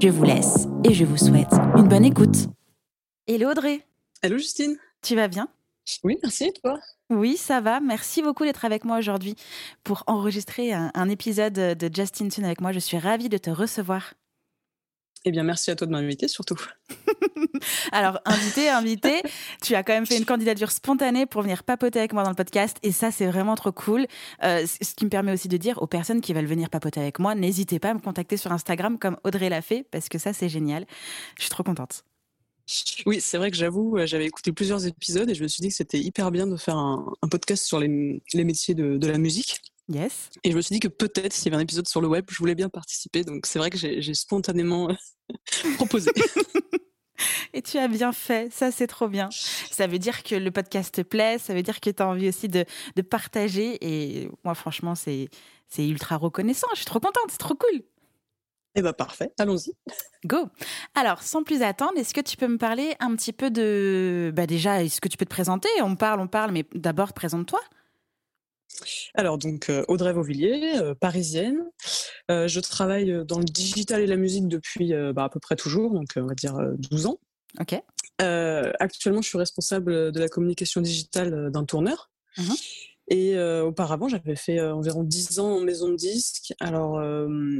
Je vous laisse et je vous souhaite une bonne écoute. Hello Audrey. Hello Justine. Tu vas bien? Oui, merci, toi? Oui, ça va. Merci beaucoup d'être avec moi aujourd'hui pour enregistrer un, un, épisode de Justin Tune avec moi. Je suis ravie de te recevoir. Eh bien, merci à toi de m'inviter, surtout. Alors, invité, invité, tu as quand même fait une candidature spontanée pour venir papoter avec moi dans le podcast, et ça, c'est vraiment trop cool. Euh, ce qui me permet aussi de dire aux personnes qui veulent venir papoter avec moi, n'hésitez pas à me contacter sur Instagram comme Audrey l'a fait, parce que ça, c'est génial. Je suis trop contente. Oui, c'est vrai que j'avoue, euh, j'avais écouté plusieurs épisodes et je me suis dit que c'était hyper bien de faire un, un podcast sur les, les métiers de, de la musique. Yes. Et je me suis dit que peut-être s'il y avait un épisode sur le web, je voulais bien participer. Donc c'est vrai que j'ai spontanément proposé. Et tu as bien fait, ça c'est trop bien. Ça veut dire que le podcast te plaît, ça veut dire que tu as envie aussi de, de partager. Et moi franchement, c'est ultra reconnaissant, je suis trop contente, c'est trop cool. Eh bien parfait, allons-y. Go. Alors, sans plus attendre, est-ce que tu peux me parler un petit peu de... Bah déjà, est-ce que tu peux te présenter? On parle, on parle, mais d'abord, présente-toi. Alors donc Audrey Vauvilliers, euh, parisienne. Euh, je travaille dans le digital et la musique depuis euh, bah, à peu près toujours, donc on va dire 12 ans. Ok. actuellement, je suis responsable de la communication digitale d'un tourneur. Mmh Et auparavant, j'avais fait environ 10 ans en maison de disque. Alors,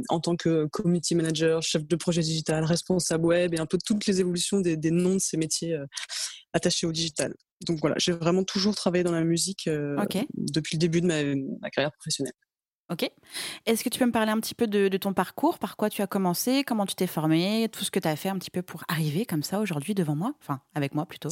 en tant que community manager, chef de projet digital, responsable web et un peu toutes les évolutions des, des noms de ces métiers attachés au digital donc voilà, j'ai vraiment toujours travaillé dans la musique okay. depuis le début de ma, ma carrière professionnelle. Ok. Est-ce que tu peux me parler un petit peu de, de, ton parcours? Par quoi tu as commencé? Comment tu t'es formé Tout ce que tu as fait un petit peu pour arriver comme ça aujourd'hui devant moi? Enfin, avec moi plutôt.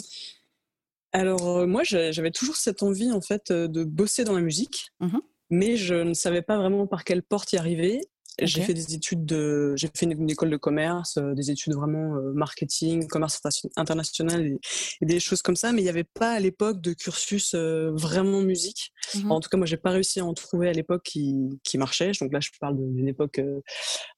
Alors, euh, moi, j'avais toujours cette envie, en fait, euh, de bosser dans la musique. Mmh. Mais je ne savais pas vraiment par quelle porte y arriver. Okay. J'ai fait des études de, j'ai fait une, école de commerce, euh, des études vraiment marketing, commerce international et, et, des choses comme ça, mais il n'y avait pas à l'époque de cursus vraiment musique. Enfin, en tout cas, moi, j'ai pas réussi à en trouver à l'époque qui, qui marchait. Donc là, je parle d'une époque, on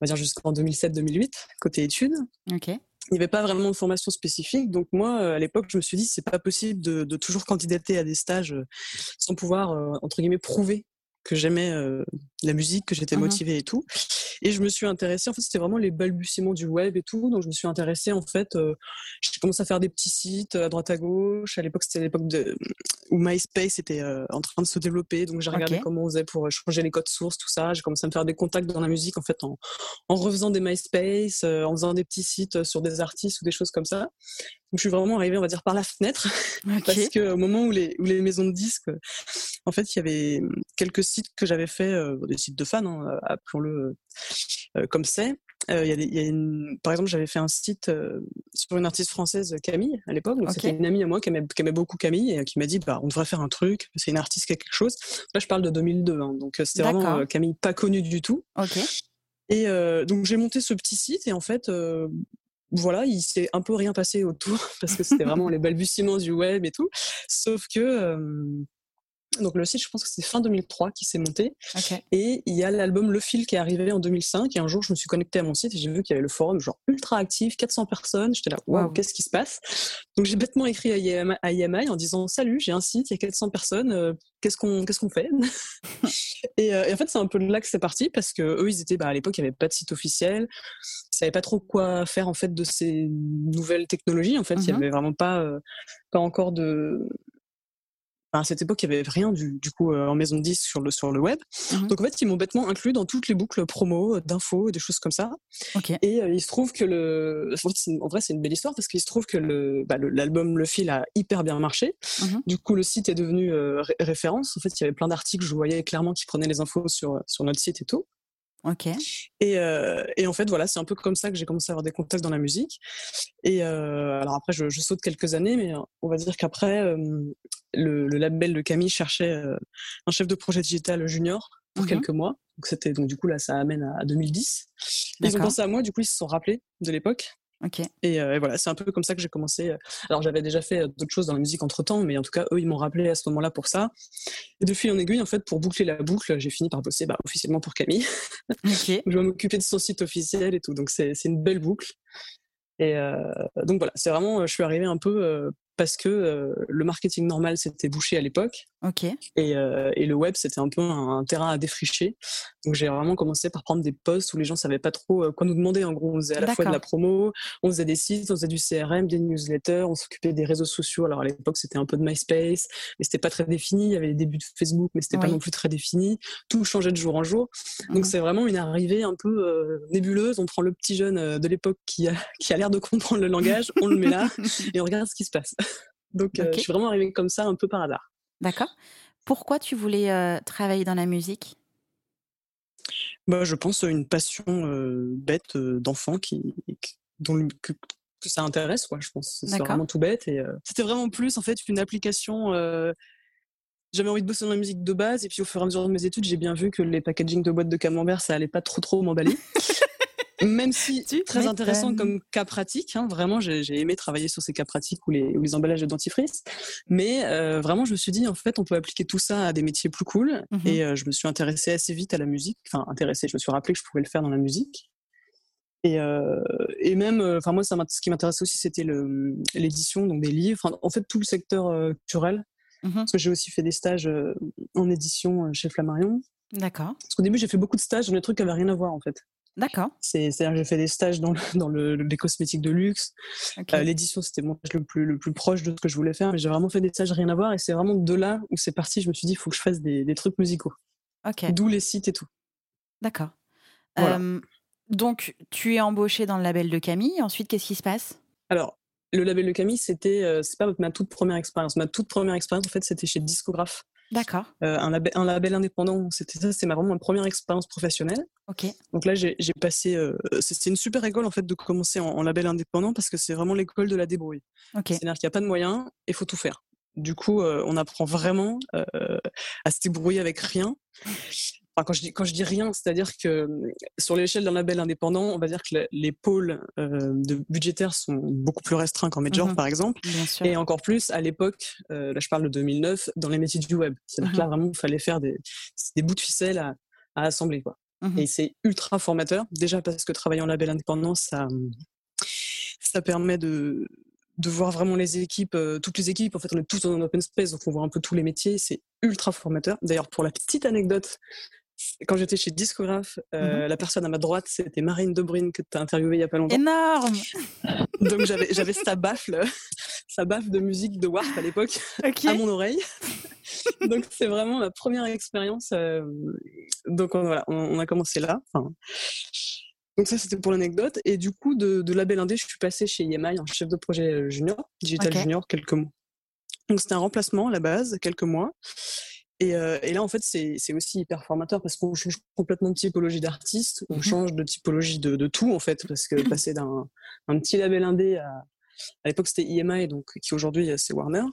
va dire jusqu'en 2007-2008 côté études. Ok. Il n'y avait pas vraiment de formation spécifique. Donc moi, à l'époque, je me suis dit, c'est pas possible de, de, toujours candidater à des stages sans pouvoir, entre guillemets, prouver que j'aimais euh, la musique, que j'étais Mmh motivée et tout. Et je me suis intéressée, en fait, c'était vraiment les balbutiements du web et tout. Donc, je me suis intéressée, en fait, euh, j'ai commencé à faire des petits sites à droite à gauche. À l'époque, c'était l'époque où MySpace était euh, en train de se développer. Donc, j'ai regardé okay. comment on faisait pour changer les codes sources, tout ça. J'ai commencé à me faire des contacts dans la musique, en fait, en, en refaisant des MySpace, euh, en faisant des petits sites sur des artistes ou des choses comme ça. Donc, je suis vraiment arrivée, on va dire, par la fenêtre. Okay. parce qu'au moment où les, où les maisons de disques, en fait, il y avait quelques sites que j'avais fait, euh, des sites de fans, hein, appelons-le euh, comme c'est. Euh, y a des, y a une, par exemple, j'avais fait un site euh, sur une artiste française, Camille, à l'époque. Okay. c'était une amie à moi qui aimait, qui aimait beaucoup Camille et qui m'a dit bah, on devrait faire un truc, c'est une artiste qui a quelque chose. Là, je parle de 2002. Hein, donc, c'était vraiment Camille pas connue du tout. Okay. Et donc, j'ai monté ce petit site et en fait, voilà, il s'est un peu rien passé autour parce que c'était vraiment les balbutiements du web et tout. Sauf que euh, donc le site, je pense que c'est fin 2003 qui s'est monté. Okay. Et il y a l'album Le Fil qui est arrivé en 2005. Et un jour, je me suis connectée à mon site et j'ai vu qu'il y avait le forum genre ultra actif, 400 personnes. J'étais là, waouh, wow. qu'est-ce qui se passe? Donc j'ai bêtement écrit à IMI en disant salut, j'ai un site, il y a 400 personnes. Euh, qu'est-ce qu'on qu'est-ce qu'on fait? Et, euh, et, en fait, c'est un peu de là que c'est parti parce que eux, ils étaient bah, à l'époque, il n'y avait pas de site officiel. Ils savaient pas trop quoi faire en fait de ces nouvelles technologies. En fait, il mm -hmm. y avait vraiment pas euh, pas encore de à cette époque, il n'y avait rien du, du coup euh, en maison de 10 sur le, sur le web. Mmh. Donc en fait, ils m'ont bêtement inclus dans toutes les boucles promo, d'infos, des choses comme ça. Okay. Et euh, il se trouve que le. En vrai, c'est une belle histoire parce qu'il se trouve que l'album le, bah, le, le, Fil a hyper bien marché. Mmh. Du coup, le site est devenu euh, ré référence. En fait, il y avait plein d'articles, je voyais clairement qui prenaient les infos sur, sur notre site et tout. Ok. Et, euh, et, en fait, voilà, c'est un peu comme ça que j'ai commencé à avoir des contacts dans la musique. Et euh, alors après, je, je, saute quelques années, mais on va dire qu'après, euh, le, le, label de Camille cherchait euh, un chef de projet digital junior pour mmh. quelques mois. Donc c'était donc du coup là, ça amène à, à 2010. Ils ont pensé à moi, du coup ils se sont rappelés de l'époque. Et, voilà, c'est un peu comme ça que j'ai commencé. Alors j'avais déjà fait d'autres choses dans la musique entre temps, mais en tout cas eux ils m'ont rappelé à ce moment-là pour ça. Et de fil en aiguille, en fait, pour boucler la boucle, j'ai fini par bosser bah, officiellement pour Camille. je vais m'occuper de son site officiel et tout, donc c'est une belle boucle. Et donc voilà, c'est vraiment, je suis arrivée un peu parce que euh, le marketing normal s'était bouché à l'époque. Ok. Et, euh, et, le web, c'était un peu un, terrain à défricher. Donc j'ai vraiment commencé par prendre des posts où les gens savaient pas trop euh, quoi nous demander. En gros, on faisait à la fois de la promo, on faisait des sites, on faisait du CRM, des newsletters, on s'occupait des réseaux sociaux. Alors à l'époque, c'était un peu de MySpace, mais c'était pas très défini. Il y avait les débuts de Facebook, mais c'était pas non plus très défini. Tout changeait de jour en jour. Donc c'est vraiment une arrivée un peu nébuleuse. On prend le petit jeune de l'époque qui a, qui a l'air de comprendre le langage, on le met là et on regarde ce qui se passe. Donc, euh, je suis vraiment arrivée comme ça, un peu par hasard. D'accord. Pourquoi tu voulais euh, travailler dans la musique? Bah, Je pense une passion euh, bête d'enfant qui, dont, que, ça intéresse, quoi, je pense. C'est vraiment tout bête. Et c'était vraiment plus, en fait, une application. j'avais envie de bosser dans la musique de base, et puis au fur et à mesure de mes études, j'ai bien vu que les packaging de boîtes de camembert, ça allait pas trop trop m'emballer. Même si très intéressant comme cas pratique, hein, vraiment j'ai aimé travailler sur ces cas pratiques ou les, les emballages de dentifrice, mais euh, vraiment je me suis dit en fait on peut appliquer tout ça à des métiers plus cool mmh et euh, je me suis intéressée assez vite à la musique, enfin intéressée, je me suis rappelé que je pouvais le faire dans la musique et, euh, et même, euh, enfin moi ça ce qui m'intéressait aussi c'était l'édition donc des livres, en fait tout le secteur euh, culturel. Mmh parce que j'ai aussi fait des stages en édition chez Flammarion. D'accord. Parce qu'au début, j'ai fait beaucoup de stages dans des trucs qui n'avaient rien à voir, en fait. D'accord. C'est-à-dire que j'ai fait des stages dans, le, dans le, les cosmétiques de luxe. Euh, l'édition, c'était mon stage le plus, le plus proche de ce que je voulais faire, mais j'ai vraiment fait des stages rien à voir. Et c'est vraiment de là où c'est parti. Je me suis dit, il faut que je fasse des, des trucs musicaux. D'où les sites et tout. D'accord. donc, tu es embauché dans le label de Camille. Ensuite, qu'est-ce qui se passe? Alors, le label de Camille, c'était, euh, c'est pas ma toute première expérience. Ma toute première expérience, en fait, c'était chez Discographe. D'accord. Euh, un, label, un, label, indépendant, c'était ça, c'est vraiment ma première expérience professionnelle. Ok. Donc là, j'ai passé. Euh, c'était une super école en fait de commencer en, label indépendant parce que c'est vraiment l'école de la débrouille. C'est-à-dire qu'il n'y a pas de moyens et il faut tout faire. Du coup, euh, on apprend vraiment à se débrouiller avec rien quand je dis quand je dis rien, c'est-à-dire que sur l'échelle d'un label indépendant, on va dire que les pôles euh, de budgétaires sont beaucoup plus restreints qu'en major, mhm. par exemple, et encore plus à l'époque. Euh, là, je parle de 2009 dans les métiers du web. C'est-à-dire que là, vraiment, il fallait faire des, des bouts de ficelle à, à assembler, quoi. Mhm. Et c'est ultra formateur. Déjà parce que travailler en label indépendant, ça ça permet de de voir vraiment les équipes, euh, toutes les équipes. En fait, on est tous dans un open space, donc on voit un peu tous les métiers. C'est ultra formateur. D'ailleurs, pour la petite anecdote, quand j'étais chez Discographe, euh, mhm. la personne à ma droite, c'était Marine Debrine que tu as interviewée il y a pas longtemps. Énorme Donc j'avais, sa baffle, sa baffe de musique de Warp à l'époque à mon oreille. Donc c'est vraiment ma première expérience. Euh, donc voilà, on, a commencé là. donc ça c'était pour l'anecdote. Et du coup de, de label indé, je suis passée chez EMI en chef de projet euh, junior, digital junior, quelques mois. Donc c'était un remplacement à la base, quelques mois. Et, euh, et, là, en fait, c'est aussi hyper formateur parce qu'on change complètement de typologie d'artiste, on mmh change de typologie de, de, tout, en fait, parce que passer d'un un petit label indé à, à l'époque, c'était EMI, donc, qui aujourd'hui, c'est Warner.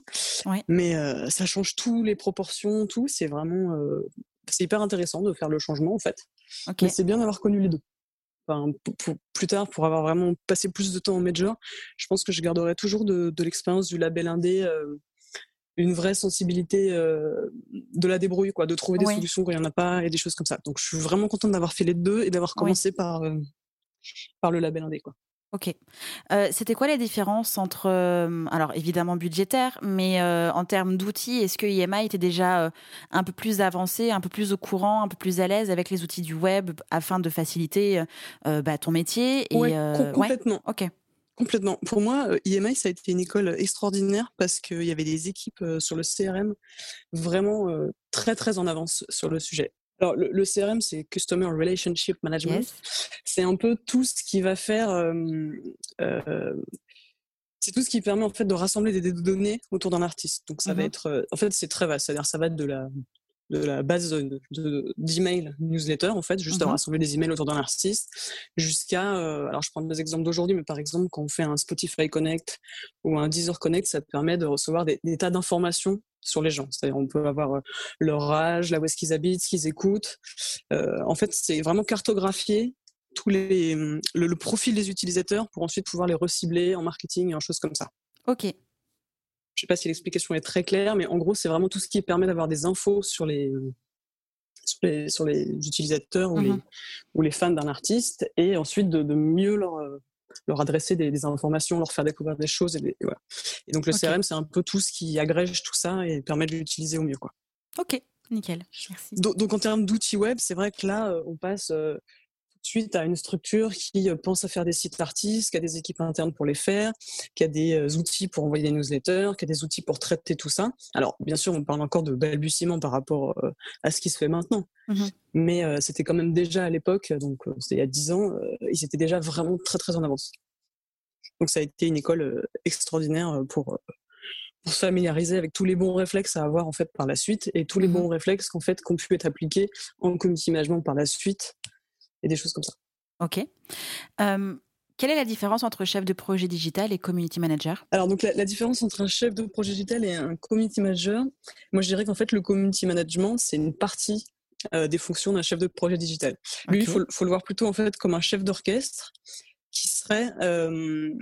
Mais euh, ça change tous les proportions, tout. C'est vraiment. Euh, c'est hyper intéressant de faire le changement, en fait. Mais c'est bien d'avoir connu les deux. Enfin, pour, plus tard, pour avoir vraiment passé plus de temps en major, je pense que je garderai toujours de, de l'expérience du label indé une vraie sensibilité euh, de la débrouille, quoi, de trouver des solutions quand il n'y en a pas et des choses comme ça. Donc, je suis vraiment contente d'avoir fait les deux et d'avoir commencé par, euh, par le label indé, quoi. Ok. Euh, C'était quoi la différence entre, alors évidemment budgétaire, mais en termes d'outils, est-ce que IMI était déjà un peu plus avancé, un peu plus au courant, un peu plus à l'aise avec les outils du web afin de faciliter bah, ton métier et, ouais, complètement. Ok. Complètement. Pour moi, IMI, euh, ça a été une école extraordinaire parce qu'il y avait des équipes euh, sur le CRM vraiment euh, très, très en avance sur le sujet. Alors, le, CRM, c'est Customer Relationship Management. C'est un peu tout ce qui va faire. c'est tout ce qui permet en fait de rassembler des données autour d'un artiste. Donc ça va mmh être, en fait, c'est très vaste. C'est-à-dire, ça va être de la de la base d'email newsletter en fait, juste à mhm. rassembler des emails autour d'un artiste, jusqu'à, euh, alors je prends des exemples d'aujourd'hui, mais par exemple quand on fait un Spotify Connect ou un Deezer Connect, ça permet de recevoir des, tas d'informations sur les gens. C'est-à-dire on peut avoir euh, leur âge, là où est-ce qu'ils habitent, ce qu'ils écoutent. Euh, en fait, c'est vraiment cartographier tous les, le, profil des utilisateurs pour ensuite pouvoir les recibler en marketing et en choses comme ça. Ok. Je sais pas si l'explication est très claire, mais en gros, c'est vraiment tout ce qui permet d'avoir des infos sur les, sur les, utilisateurs ou, les, mhm. ou les fans d'un artiste et ensuite de, mieux leur, leur adresser des, informations, leur faire découvrir des choses. Et, et donc le CRM, c'est un peu tout ce qui agrège tout ça et permet de l'utiliser au mieux. Quoi. Ok, nickel. Merci. Donc, en termes d'outils web, c'est vrai que là, euh, on passe euh, suite à une structure qui euh, pense à faire des sites artistes, qui a des équipes internes pour les faire, qui a des euh, outils pour envoyer des newsletters, qui a des outils pour traiter tout ça. Alors, bien sûr, on parle encore de balbutiement par rapport euh, à ce qui se fait maintenant. Mmh Mais c'était quand même déjà à l'époque, donc c'était il y a dix ans, ils étaient déjà vraiment très très en avance. Donc ça a été une école extraordinaire pour, pour se familiariser avec tous les bons réflexes à avoir en fait par la suite et tous les mmh bons réflexes qu'en fait qu'on pu être appliqués en community management par la suite et des choses comme ça. Ok. quelle est la différence entre chef de projet digital et community manager? Alors donc la, différence entre un chef de projet digital et un community manager, moi je dirais qu'en fait le community management c'est une partie euh, des fonctions d'un chef de projet digital. Lui, il faut, faut, le voir plutôt en fait comme un chef d'orchestre qui serait euh,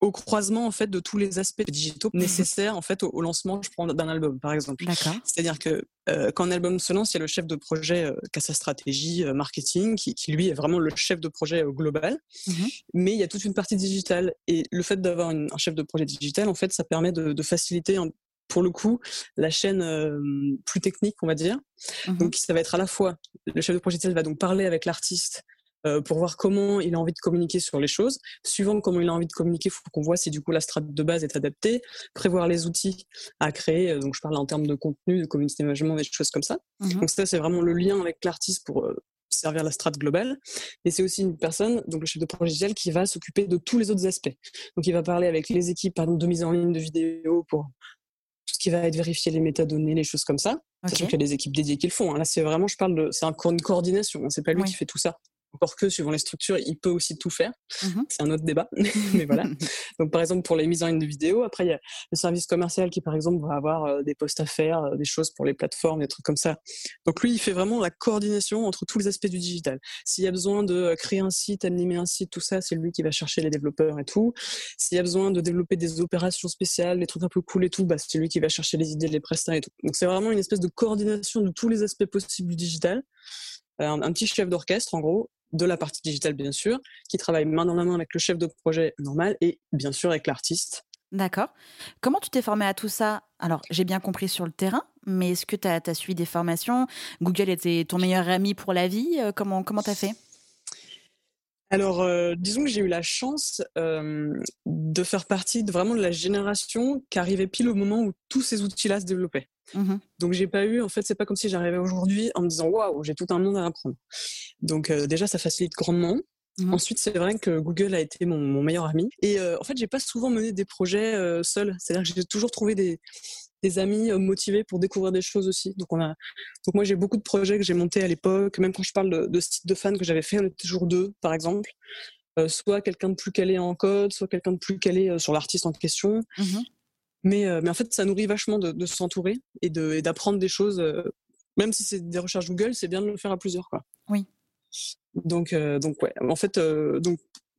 au croisement en fait de tous les aspects digitaux nécessaires en fait au, lancement je prends d'un album par exemple. C'est-à-dire que euh, quand un album se lance il y a le chef de projet euh, qui a sa stratégie euh, marketing qui, qui, lui est vraiment le chef de projet global. Mhm. mais il y a toute une partie digitale. Et le fait d'avoir un chef de projet digital en fait ça permet de, de faciliter pour le coup la chaîne plus technique on va dire. Mhm. donc ça va être à la fois le chef de projet digital va donc parler avec l'artiste euh, pour voir comment il a envie de communiquer sur les choses. Suivant comment il a envie de communiquer, il faut qu'on voit si du coup la strate de base est adaptée, prévoir les outils à créer. Euh, donc je parle en termes de contenu, de community management, des choses comme ça. Mhm. Donc ça c'est vraiment le lien avec l'artiste pour euh, servir la strate globale. Et c'est aussi une personne, donc le chef de projet digital, qui va s'occuper de tous les autres aspects. Donc il va parler avec les équipes, par exemple, de mise en ligne de vidéos pour tout ce qui va être vérifier les métadonnées, les choses comme ça. Okay. Sachant qu'il y a des équipes dédiées qui le font. Hein. Là, c'est vraiment, je parle de, c'est une coordination. Hein. C'est pas lui qui fait tout ça encore que suivant les structures, il peut aussi tout faire. Mmh c'est un autre débat, mais voilà. Donc par exemple pour les mises en ligne de vidéos, après il y a le service commercial qui par exemple va avoir euh, des postes à faire, euh, des choses pour les plateformes, des trucs comme ça. Donc lui, il fait vraiment la coordination entre tous les aspects du digital. S'il y a besoin de euh, créer un site, animer un site, tout ça, c'est lui qui va chercher les développeurs et tout. S'il y a besoin de développer des opérations spéciales, des trucs un peu cool et tout, bah, c'est lui qui va chercher les idées, les prestataires et tout. Donc c'est vraiment une espèce de coordination de tous les aspects possibles du digital. un, petit chef d'orchestre en gros de la partie digitale bien sûr, qui travaille main dans la main avec le chef de projet normal et bien sûr avec l'artiste. D'accord. Comment tu t'es formé à tout ça? Alors, j'ai bien compris sur le terrain, mais est-ce que tu as, suivi des formations? Google était ton meilleur ami pour la vie euh, Comment tu as fait? Alors, euh, disons que j'ai eu la chance euh, de faire partie de vraiment de la génération qui arrivait pile au moment où tous ces outils-là se développaient. Mmh Donc, j'ai pas eu, en fait, c'est pas comme si j'arrivais aujourd'hui en me disant waouh, j'ai tout un monde à apprendre. Donc, euh, déjà, ça facilite grandement. Mmh Ensuite, c'est vrai que Google a été mon, mon meilleur ami. Et en fait, j'ai pas souvent mené des projets seul. C'est-à-dire que j'ai toujours trouvé des, des amis euh, motivés pour découvrir des choses aussi. Donc on a, donc moi j'ai beaucoup de projets que j'ai montés à l'époque. Même quand je parle de, de sites de fans que j'avais fait, on était toujours deux, par exemple. Euh, soit quelqu'un de plus calé en code, soit quelqu'un de plus calé euh, sur l'artiste en question. Mmh mais, mais en fait, ça nourrit vachement de, de s'entourer et d'apprendre des choses. même si c'est des recherches Google, c'est bien de le faire à plusieurs, quoi. Oui. Donc, donc ouais. En fait, donc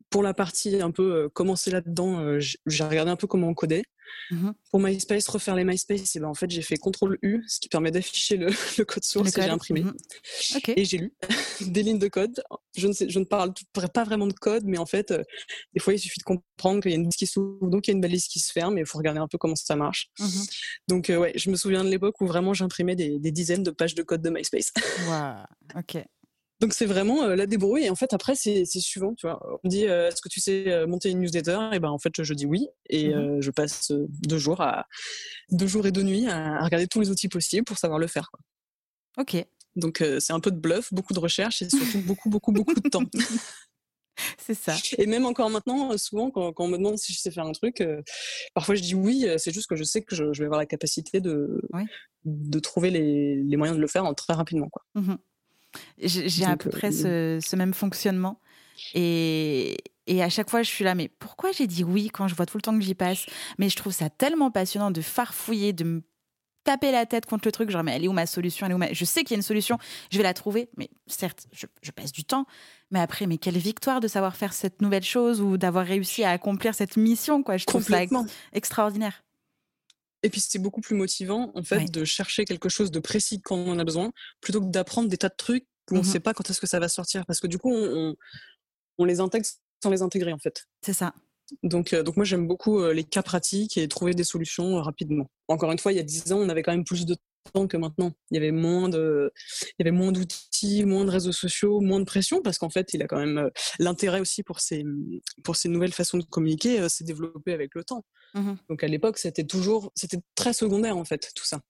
pour la partie un peu euh, commencer là-dedans, euh, j'ai regardé un peu comment on codait. Mmh pour MySpace, refaire les MySpace, et ben en fait j'ai fait CTRL U, ce qui permet d'afficher le, le, code source et j'ai imprimé. Mmh et j'ai lu des lignes de code. Je ne, sais, je ne parle pas vraiment de code, mais en fait, euh, des fois il suffit de comprendre qu'il y a une liste qui s'ouvre, donc il y a une balise qui se ferme, et il faut regarder un peu comment ça marche. Mmh donc ouais, je me souviens de l'époque où vraiment j'imprimais des, des, dizaines de pages de code de MySpace. Wow, ok. Donc c'est vraiment euh, la débrouille. Et en fait après c'est suivant tu vois. On me dit euh, est-ce que tu sais euh, monter une newsletter? Et ben en fait je dis oui. Et mmh je passe deux jours à deux jours et deux nuits à, regarder tous les outils possibles pour savoir le faire quoi. ok. Donc c'est un peu de bluff beaucoup de recherche et surtout beaucoup beaucoup beaucoup de temps. C'est ça. Et même encore maintenant souvent quand, quand, on me demande si je sais faire un truc parfois je dis oui c'est juste que je sais que je, vais avoir la capacité de de trouver les, les, moyens de le faire très rapidement quoi. Mmh j'ai à peu près ce, ce, même fonctionnement. Et, et à chaque fois, je suis là, mais pourquoi j'ai dit oui quand je vois tout le temps que j'y passe? Mais je trouve ça tellement passionnant de farfouiller, de me taper la tête contre le truc, genre mais elle est où ma solution, elle est où ma... Je sais qu'il y a une solution, je vais la trouver, mais certes, je, passe du temps, mais après, mais quelle victoire de savoir faire cette nouvelle chose ou d'avoir réussi à accomplir cette mission, quoi. Je trouve ça extraordinaire. Et puis c'est beaucoup plus motivant en fait de chercher quelque chose de précis quand on en a besoin, plutôt que d'apprendre des tas de trucs où on ne mmh sait pas quand est-ce que ça va sortir, parce que du coup on, on les intègre sans les intégrer en fait. C'est ça. Donc, euh, donc moi j'aime beaucoup euh, les cas pratiques et trouver des solutions euh, rapidement. Encore une fois, il y a dix ans, on avait quand même plus de temps que maintenant. Il y avait moins de, il y avait moins d'outils, moins de réseaux sociaux, moins de pression parce qu'en fait, il a quand même l'intérêt aussi pour ces pour ces nouvelles façons de communiquer s'est développé avec le temps. Mmh donc à l'époque, c'était toujours, c'était très secondaire en fait tout ça.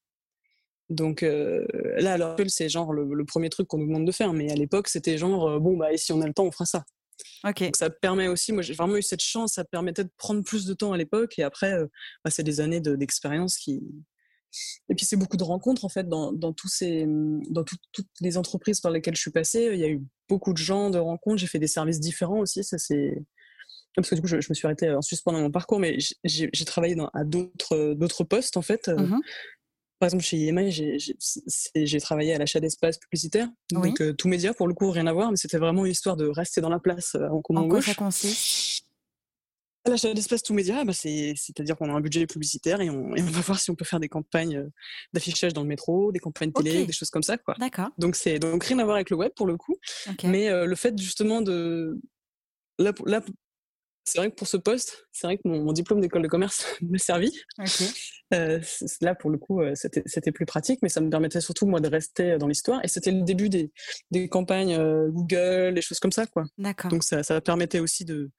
Donc là, alors c'est genre le, le, premier truc qu'on nous demande de faire, mais à l'époque, c'était genre bon bah et si on a le temps, on fera ça. Donc ça permet aussi, moi j'ai vraiment eu cette chance, ça permettait de prendre plus de temps à l'époque et après, euh, bah, c'est des années d'expérience qui. Et puis c'est beaucoup de rencontres en fait dans, dans tous ces, dans toutes les entreprises par lesquelles je suis passée. Il y a eu beaucoup de gens de rencontres. J'ai fait des services différents aussi. Ça c'est parce que du coup je, me suis arrêtée en Suisse pendant mon parcours, mais j'ai travaillé dans, à d'autres postes en fait. Mmh par exemple, chez IMI, j'ai travaillé à l'achat d'espace publicitaire. Donc, euh, tout média, pour le coup, rien à voir, mais c'était vraiment une histoire de rester dans la place euh, en comment gauche. ça consiste? L'achat d'espace tout média, bah c'est-à-dire qu'on a un budget publicitaire et on, va voir si on peut faire des campagnes euh, d'affichage dans le métro, des campagnes télé, des choses comme ça. Quoi. D'accord. Donc, donc rien à voir avec le web pour le coup. Mais le fait justement de. Là, là, c'est vrai que pour ce poste, c'est vrai que mon, diplôme d'école de commerce m'a servi. Euh, là, pour le coup, euh, c'était plus pratique, mais ça me permettait surtout, moi, de rester dans l'histoire. Et c'était le début des, des campagnes euh, Google, des choses comme ça, quoi. D'accord. Donc, ça, ça permettait aussi de,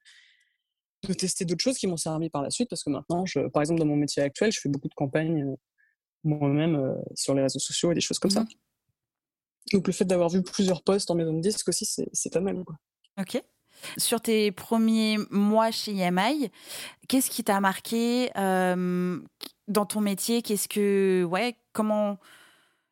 de tester d'autres choses qui m'ont servi par la suite, parce que maintenant, je, par exemple, dans mon métier actuel, je fais beaucoup de campagnes moi-même sur les réseaux sociaux et des choses comme ça. Mhm. Donc, le fait d'avoir vu plusieurs posts en maison de disque aussi, c'est pas mal, quoi. Ok. Sur tes premiers mois chez EMI, qu'est-ce qui t'a marqué euh, dans ton métier? Qu'est-ce que, ouais, comment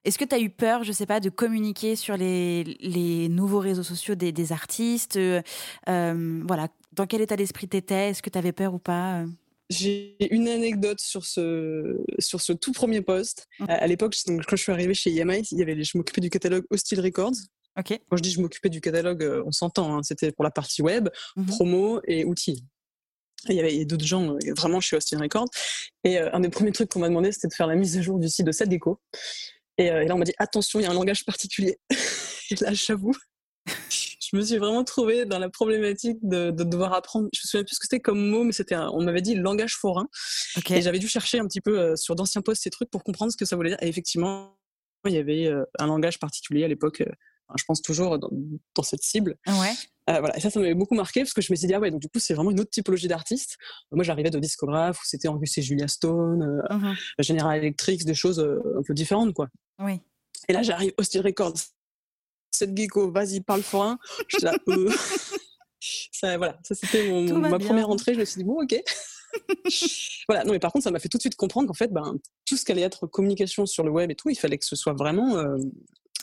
est-ce que tu as eu peur, je sais pas, de communiquer sur les, les nouveaux réseaux sociaux des, des artistes? Euh, Voilà, dans quel état d'esprit t'étais? Est-ce que tu avais peur ou pas? J'ai une anecdote sur ce sur ce tout premier poste. Mmh. À, l'époque, quand je suis arrivée chez EMI, il y avait, je m'occupais du catalogue Hostile Records, quand je dis je m'occupais du catalogue, euh, on s'entend, hein, c'était pour la partie web, mhm. promo et outils. il y avait d'autres gens euh, vraiment chez Austin Records. Et euh, un des premiers trucs qu'on m'a demandé, c'était de faire la mise à jour du site de déco. Et, là, on m'a dit attention, il y a un langage particulier. et là, j'avoue, je me suis vraiment trouvée dans la problématique de, devoir apprendre. Je me souviens plus ce que c'était comme mot, mais c'était, on m'avait dit langage forain. Et j'avais dû chercher un petit peu sur d'anciens posts ces trucs pour comprendre ce que ça voulait dire. Et effectivement, il y avait un langage particulier à l'époque je pense toujours dans, cette cible. Ouais. Euh, voilà. Et ça, ça m'avait beaucoup marqué parce que je me suis dit, ah ouais, donc du coup, c'est vraiment une autre typologie d'artiste. Moi, j'arrivais de discographe où c'était en c'est Julia Stone, euh, uh-huh. General Electric, des choses euh, un peu différentes, quoi. Oui. Et là, j'arrive, Hostile Records, cette gecko, vas-y, parle forain. Je là, ça, voilà, ça c'était ma première entrée. Je me suis dit, bon, ok. voilà, non, mais par contre, ça m'a fait tout de suite comprendre qu'en fait, ben, tout ce qu'allait être communication sur le web et tout, il fallait que ce soit vraiment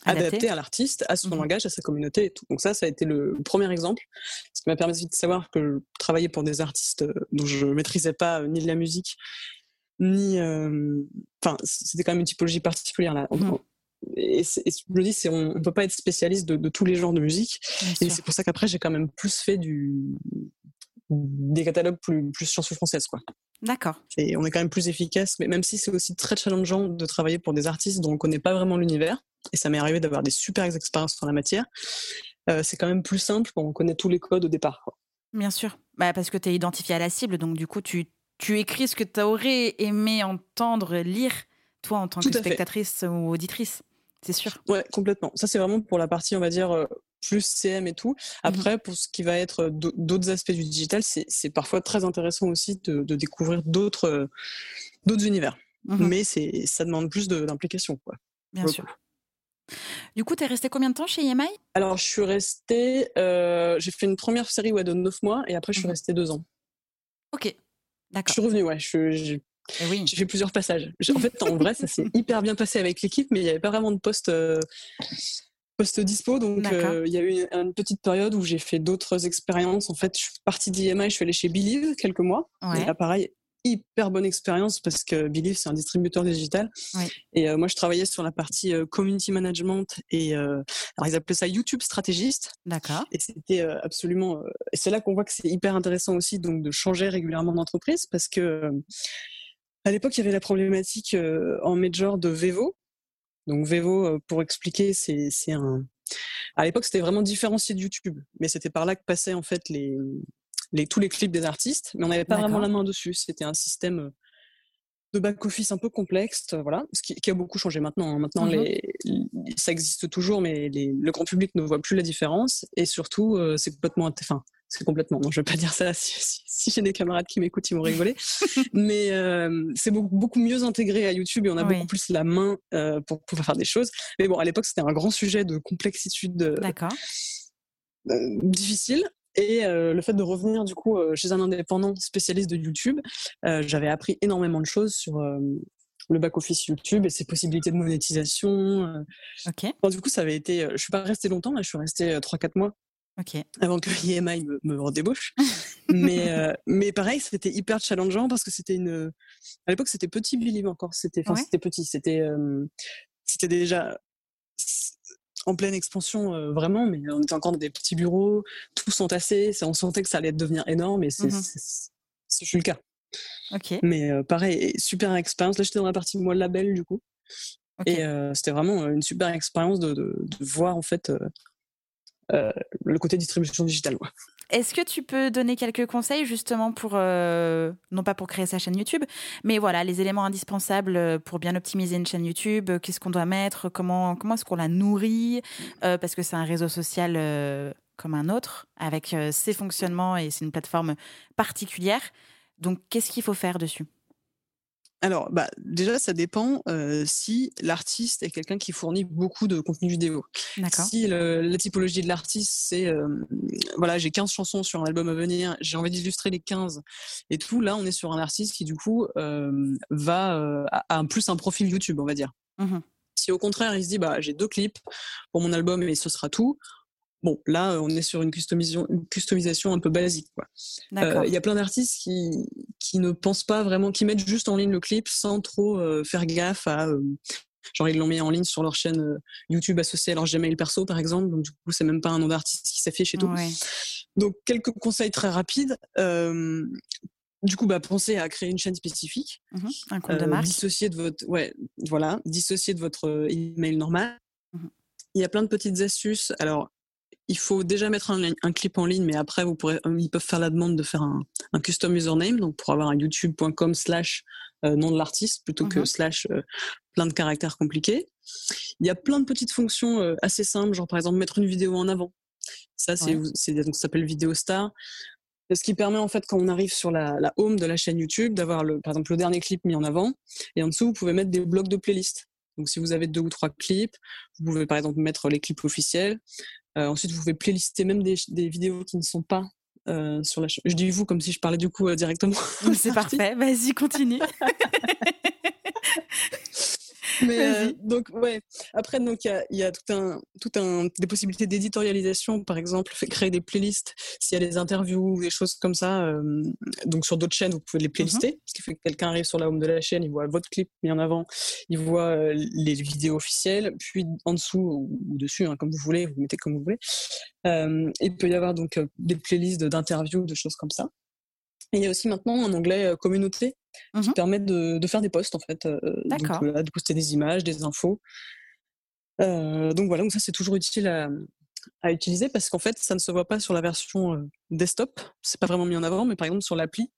adapté, à l'artiste, à son mmh langage, à sa communauté et tout. Donc ça, ça a été le premier exemple, ce qui m'a permis de savoir que je travaillais pour des artistes euh, dont je maîtrisais pas euh, ni de la musique, ni... Euh, enfin, c'était quand même une typologie particulière là. Mmh et, je le dis, c'est on, ne peut pas être spécialiste de, tous les genres de musique. et c'est pour ça qu'après, j'ai quand même plus fait du des catalogues plus, plus chansons françaises, quoi. D'accord. Et on est quand même plus efficace, mais même si c'est aussi très challengeant de travailler pour des artistes dont on connaît pas vraiment l'univers, et ça m'est arrivé d'avoir des super expériences dans la matière, euh, c'est quand même plus simple quand on connaît tous les codes au départ. Bien sûr, bah, parce que tu es identifié à la cible, donc du coup, tu, tu écris ce que tu aurais aimé entendre, lire, toi, en tant que spectatrice ou auditrice. C'est sûr. Ouais, complètement. Ça, c'est vraiment pour la partie, on va dire, euh, plus CM et tout. Mmh Après, pour ce qui va être d'autres aspects du digital, c'est parfois très intéressant aussi de, découvrir d'autres univers. Mmh Mais ça demande plus d'implication. Bien sûr. Du coup, tu es resté combien de temps chez EMI Alors, je suis restée. Euh, j'ai fait une première série ouais, de 9 mois et après, je suis mmh restée 2 ans. Ok, d'accord. Je suis revenue, ouais. J'ai eh oui. fait plusieurs passages. En fait, en vrai, ça s'est hyper bien passé avec l'équipe, mais il n'y avait pas vraiment de poste. Euh, post dispo donc euh, il y a eu une, petite période où j'ai fait d'autres expériences en fait je suis partie d'IMI je suis allée chez Believe quelques mois et là pareil hyper bonne expérience parce que Believe, c'est un distributeur digital. Et moi, je travaillais sur la partie community management et alors ils appelaient ça YouTube stratégiste. D'accord. Et c'était absolument. et c'est là qu'on voit que c'est hyper intéressant aussi donc de changer régulièrement d'entreprise parce que à l'époque, il y avait la problématique en major de Vevo. Donc Vevo, pour expliquer, c'est un. À l'époque, c'était vraiment différencié de YouTube, mais c'était par là que passaient en fait les, les tous les clips des artistes, mais on n'avait pas vraiment la main dessus. C'était un système de back-office un peu complexe, voilà, ce qui, a beaucoup changé maintenant. Hein. Maintenant, les, ça existe toujours, mais le grand public ne voit plus la différence. Et surtout, c'est complètement, enfin, c'est complètement, non, je vais pas dire ça. Si, j'ai des camarades qui m'écoutent, ils vont rigoler. Mais euh, c'est beaucoup, beaucoup, mieux intégré à YouTube et on a beaucoup plus la main euh, pour pouvoir faire des choses. Mais bon, à l'époque, c'était un grand sujet de complexitude euh, difficile. Et le fait de revenir du coup chez un indépendant spécialiste de YouTube, j'avais appris énormément de choses sur le back-office YouTube et ses possibilités de monétisation. Ok. du coup, ça avait été. Je suis pas restée longtemps, là, je suis restée 3-4 mois avant que EMI me, me redébauche. mais, euh, mais pareil, c'était hyper challengeant parce que c'était une. À l'époque, c'était petit Believe encore. C'était, enfin, c'était petit. C'était, euh, c'était déjà en pleine expansion euh, vraiment, mais on était encore dans des petits bureaux, tous entassés. On sentait que ça allait devenir énorme et c'est, mmh c'est, le cas. Ok. Mais pareil, super expérience. Là, j'étais dans la partie moi label du coup. Et c'était vraiment une super expérience de, de, de, voir en fait euh, le côté distribution digitale. Est-ce que tu peux donner quelques conseils justement pour, euh, non pas pour créer sa chaîne YouTube, mais voilà, les éléments indispensables euh, pour bien optimiser une chaîne YouTube, qu'est-ce qu'on doit mettre, comment, comment est-ce qu'on la nourrit, parce que c'est un réseau social comme un autre, avec ses fonctionnements et c'est une plateforme particulière. Donc, qu'est-ce qu'il faut faire dessus? Alors, bah, déjà, ça dépend euh, si l'artiste est quelqu'un qui fournit beaucoup de contenu vidéo. Si la typologie de l'artiste, c'est, euh, voilà, j'ai 15 chansons sur un album à venir, j'ai envie d'illustrer les 15 et tout, là, on est sur un artiste qui, du coup, euh, va a, plus un profil YouTube, on va dire. Mmh si au contraire, il se dit, bah, j'ai deux clips pour mon album et ce sera tout, Bon, là, on est sur une customisation, une customisation un peu basique. Euh, il y a plein d'artistes qui, qui ne pensent pas vraiment, qui mettent juste en ligne le clip sans trop euh, faire gaffe à. Euh, genre, ils l'ont mis en ligne sur leur chaîne YouTube associée à leur Gmail perso, par exemple. Donc, du coup, c'est même pas un nom d'artiste qui s'affiche et tout. Donc, quelques conseils très rapides. du coup, bah, pensez à créer une chaîne spécifique. Mmh un compte de marque. Dissocier de votre, ouais, voilà, dissocier de votre email normal. Mmh il y a plein de petites astuces. Alors, il faut déjà mettre un, clip en ligne, mais après, vous pourrez, euh, ils peuvent faire la demande de faire un, custom username, donc pour avoir un youtube.com slash euh, nom de l'artiste plutôt que mhm. slash euh, plein de caractères compliqués. Il y a plein de petites fonctions assez simples, genre par exemple mettre une vidéo en avant. Ça, c'est, donc ça s'appelle Vidéo Star. Ce qui permet en fait quand on arrive sur la, home de la chaîne YouTube d'avoir le, par exemple le dernier clip mis en avant et en dessous vous pouvez mettre des blocs de playlist. Donc si vous avez deux ou trois clips, vous pouvez par exemple mettre les clips officiels. Euh, ensuite, vous pouvez playlister même des, des, vidéos qui ne sont pas euh, sur la chaîne. Je dis vous comme si je parlais du coup euh, directement. C'est parfait, vas-y, continue. Mais euh, donc ouais. Après donc il y a, y a, tout un tout un des possibilités d'éditorialisation par exemple, créer des playlists s'il y a des interviews ou des choses comme ça. Euh, donc sur d'autres chaînes vous pouvez les playlister, mm-hmm. ce qui fait que quelqu'un arrive sur la home de la chaîne, il voit votre clip mis en avant, il voit euh, les vidéos officielles, puis en dessous ou, dessus hein, comme vous voulez, vous mettez comme vous voulez. il peut y avoir donc des playlists d'interviews, de choses comme ça. Et il y a aussi maintenant un onglet communauté qui mmh permet de, de, faire des posts en fait, euh, donc, de poster des images, des infos. Euh, donc voilà, donc ça c'est toujours utile à, à utiliser parce qu'en fait ça ne se voit pas sur la version euh, desktop, c'est pas vraiment mis en avant, mais par exemple sur l'appli,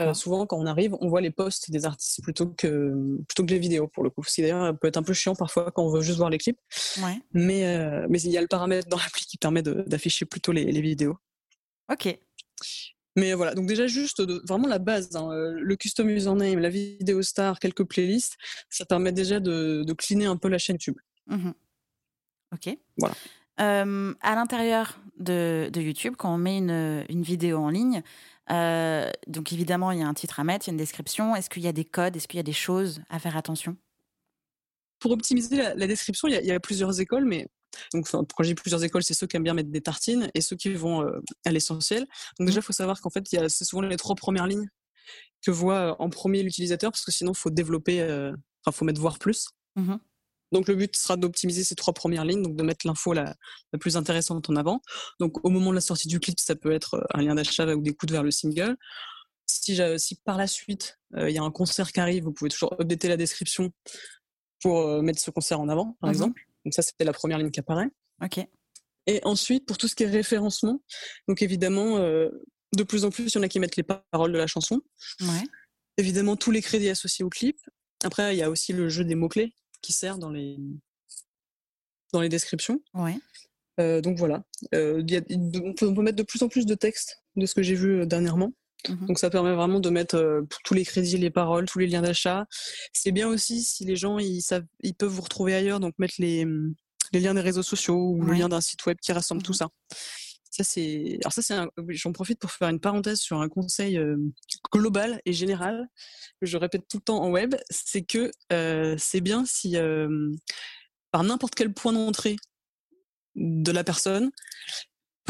euh, souvent, quand on arrive, on voit les posts des artistes plutôt que, plutôt que les vidéos, pour le coup. Ce qui d'ailleurs peut être un peu chiant parfois quand on veut juste voir les clips. Ouais. Mais, euh, mais il y a le paramètre dans l'appli qui permet d'afficher plutôt les, les, vidéos. Ok. Mais voilà, donc déjà juste vraiment la base, hein, euh, le custom username, la vidéo star, quelques playlists, ça permet déjà de, de cleaner un peu la chaîne YouTube. Mmh ok. Voilà. Euh, à l'intérieur de, de, YouTube, quand on met une, une vidéo en ligne, euh, donc évidemment, il y a un titre à mettre, il y a une description. Est-ce qu'il y a des codes? Est-ce qu'il y a des choses à faire attention? Pour optimiser la, la description, il y, a, il y, a, plusieurs écoles, mais donc, quand j'ai plusieurs écoles, c'est ceux qui aiment bien mettre des tartines et ceux qui vont euh, à l'essentiel. Donc, déjà, il faut savoir qu'en fait, c'est souvent les trois premières lignes que voit en premier l'utilisateur, parce que sinon, il faut développer, enfin, faut mettre voir plus. Mmh donc le but sera d'optimiser ces trois premières lignes, donc de mettre l'info la, plus intéressante en avant. Donc au moment de la sortie du clip, ça peut être un lien d'achat ou des coups vers le single. Si, si par la suite il y a un concert qui arrive, vous pouvez toujours updater la description pour mettre ce concert en avant, par mmh exemple. Donc ça, c'était la première ligne qui apparaît. Ok. Et ensuite, pour tout ce qui est référencement, donc évidemment, de plus en plus, il y en a qui mettent les paroles de la chanson. Ouais. Évidemment, tous les crédits associés au clip. Après, il y a aussi le jeu des mots-clés qui sert dans les, dans les descriptions. Ouais. Euh, donc voilà. Euh, on, peut, mettre de plus en plus de textes de ce que j'ai vu euh, dernièrement. Mmh donc ça permet vraiment de mettre tous les crédits, les paroles, tous les liens d'achat. C'est bien aussi si les gens ils, savent, ils peuvent vous retrouver ailleurs, donc mettre les, les liens des réseaux sociaux ou le lien d'un site web qui rassemble tout mmh ça. Ça c'est alors ça c'est j'en profite pour faire une parenthèse sur un conseil euh, global et général que je répète tout le temps en web, c'est que euh, c'est bien si euh, par n'importe quel point d'entrée de la personne,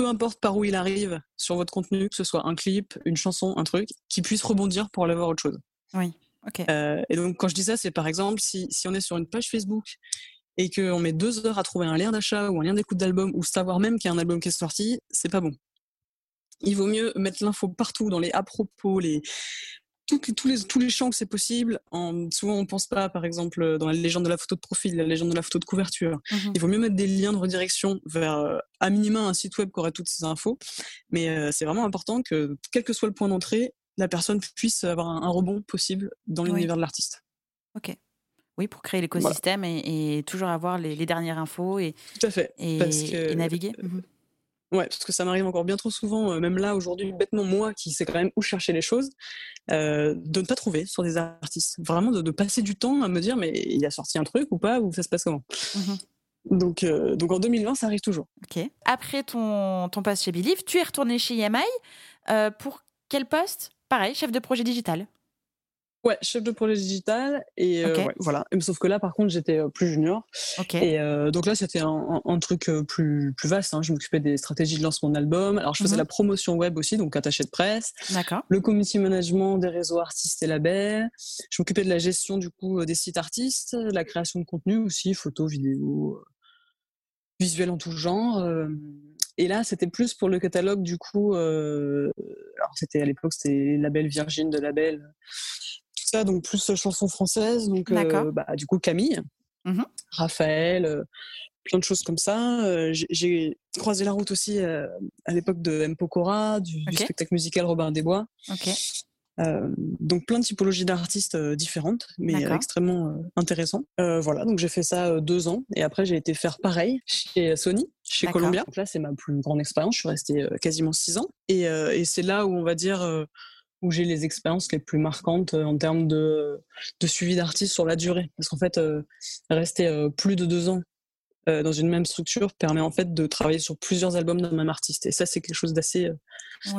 peu importe par où il arrive sur votre contenu, que ce soit un clip, une chanson, un truc, qui puisse rebondir pour aller voir autre chose. Oui. ok. et donc quand je dis ça, c'est par exemple si, si on est sur une page Facebook et qu'on met deux heures à trouver un lien d'achat ou un lien d'écoute d'album ou savoir même qu'il y a un album qui est sorti, c'est pas bon. Il vaut mieux mettre l'info partout dans les à propos, les tous les, tous les champs que c'est possible. En, souvent, on pense pas, par exemple, dans la légende de la photo de profil, la légende de la photo de couverture. Mmh Il vaut mieux mettre des liens de redirection vers, euh, à minima, un site web qui aurait toutes ces infos. Mais euh, c'est vraiment important que, quel que soit le point d'entrée, la personne puisse avoir un, rebond possible dans l'univers de l'artiste. Ok. Oui, pour créer l'écosystème et, toujours avoir les, dernières infos et, Tout à fait, et, naviguer. Euh, mmh ouais, parce que ça m'arrive encore bien trop souvent, euh, même là aujourd'hui, bêtement moi qui sais quand même où chercher les choses, euh, de ne pas trouver sur des artistes. Vraiment de, passer du temps à me dire mais il a sorti un truc ou pas, ou ça se passe comment? Mmh donc, donc en 2020, ça arrive toujours. Ok. Après ton, ton poste chez Believe, tu es retourné chez EMI. pour quel poste? Pareil, chef de projet digital. Ouais, chef de projet digital et euh, voilà. Sauf que là, par contre, j'étais euh, plus junior. Et euh, donc là, c'était un, truc plus plus vaste. Hein. Je m'occupais des stratégies de lancement d'album. Alors, je faisais mhm. la promotion web aussi, donc attaché de presse. D'accord. Le community management des réseaux artistes et labels. Je m'occupais de la gestion du coup des sites artistes, la création de contenu aussi, photos, vidéos, visuels en tout genre. Et là, c'était plus pour le catalogue du coup. alors, c'était à l'époque, c'était label Virgin de label donc plus chansons françaises. Donc, euh, bah, du coup, Camille, mmh Raphaël, euh, plein de choses comme ça. Euh, j'ai croisé la route aussi à l'époque de M. Pokora, du, spectacle musical Robin des Bois. donc plein de typologies d'artistes différentes, mais extrêmement intéressant. voilà, donc j'ai fait ça deux ans et après j'ai été faire pareil chez Sony, chez Columbia. Donc là c'est ma plus grande expérience, je suis restée quasiment six ans et, et c'est là où on va dire où j'ai les expériences les plus marquantes euh, en termes de, de suivi d'artistes sur la durée. Parce qu'en fait, euh, rester euh, plus de deux ans dans une même structure permet en fait de travailler sur plusieurs albums d'un même artiste. Et ça, c'est quelque chose d'assez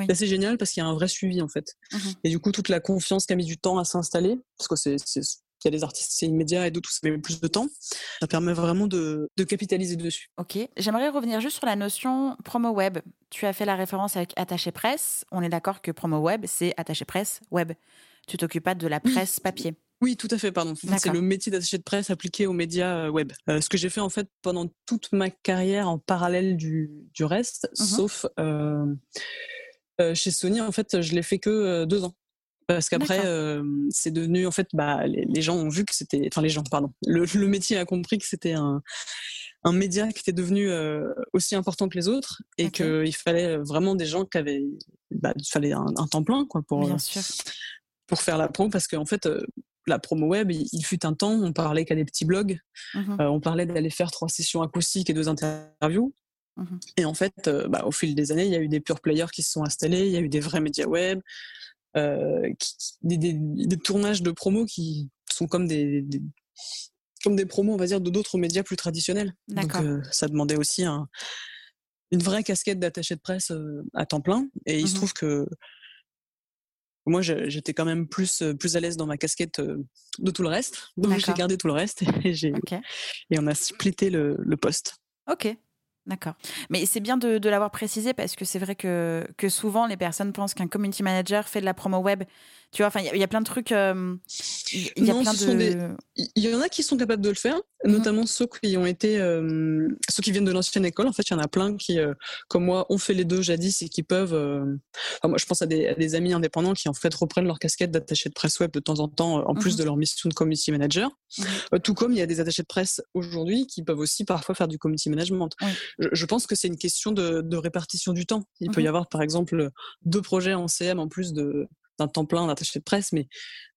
assez génial parce qu'il y a un vrai suivi en fait. Mmh Et du coup, toute la confiance qui a mis du temps à s'installer, parce que c'est qu'il y a des artistes, c'est immédiat et d'autres, ça met plus de temps. Ça permet vraiment de, de capitaliser dessus. Ok. J'aimerais revenir juste sur la notion promo web. Tu as fait la référence avec attaché presse. On est d'accord que promo web, c'est attaché presse web. Tu t'occupes pas de la presse papier. Oui, tout à fait, pardon. C'est le métier d'attaché de presse appliqué aux médias euh, web. Euh, ce que j'ai fait en fait pendant toute ma carrière en parallèle du, du reste, mhm. sauf euh, chez Sony, en fait, je l'ai fait que deux ans. Parce qu'après, c'est devenu, en fait, bah, les, gens ont vu que c'était, enfin les gens, pardon, le, métier a compris que c'était un, un, média qui était devenu aussi important que les autres et qu'il fallait vraiment des gens qui avaient, bah, il fallait un, temps plein, quoi, pour, pour faire la promo, parce qu'en fait, la promo web, il, fut un temps, on parlait qu'à des petits blogs, mmh on parlait d'aller faire trois sessions acoustiques et deux interviews. Mmh et en fait, bah, au fil des années, il y a eu des pure players qui se sont installés, il y a eu des vrais médias web, euh, des, des, tournages de promos qui sont comme des, comme des promos, on va dire, de d'autres médias plus traditionnels. Donc euh, ça demandait aussi un, une vraie casquette d'attaché de presse euh, à temps plein. Et il se mmh trouve que moi, j'étais quand même plus, plus à l'aise dans ma casquette de tout le reste. Donc j'ai gardé tout le reste et, et on a splitté le, le poste. Ok, D'accord. Mais c'est bien de, l'avoir précisé parce que c'est vrai que, souvent les personnes pensent qu'un community manager fait de la promo web Tu vois, enfin, il y, a plein de trucs. Il y, a plein de. Il y en a qui sont capables de le faire, mhm. notamment ceux qui ont été, ceux qui viennent de l'ancienne école. En fait, il y en a plein qui, comme moi, ont fait les deux jadis et qui peuvent. moi, je pense à des, amis indépendants qui en fait reprennent leur casquette d'attaché de presse web de temps en temps, en plus mhm. de leur mission de community manager. Mhm. tout comme il y a des attachés de presse aujourd'hui qui peuvent aussi parfois faire du community management. Je, pense que c'est une question de, répartition du temps. Il peut y avoir, par exemple, deux projets en CM en plus de d'un temps plein d'attaché de presse, mais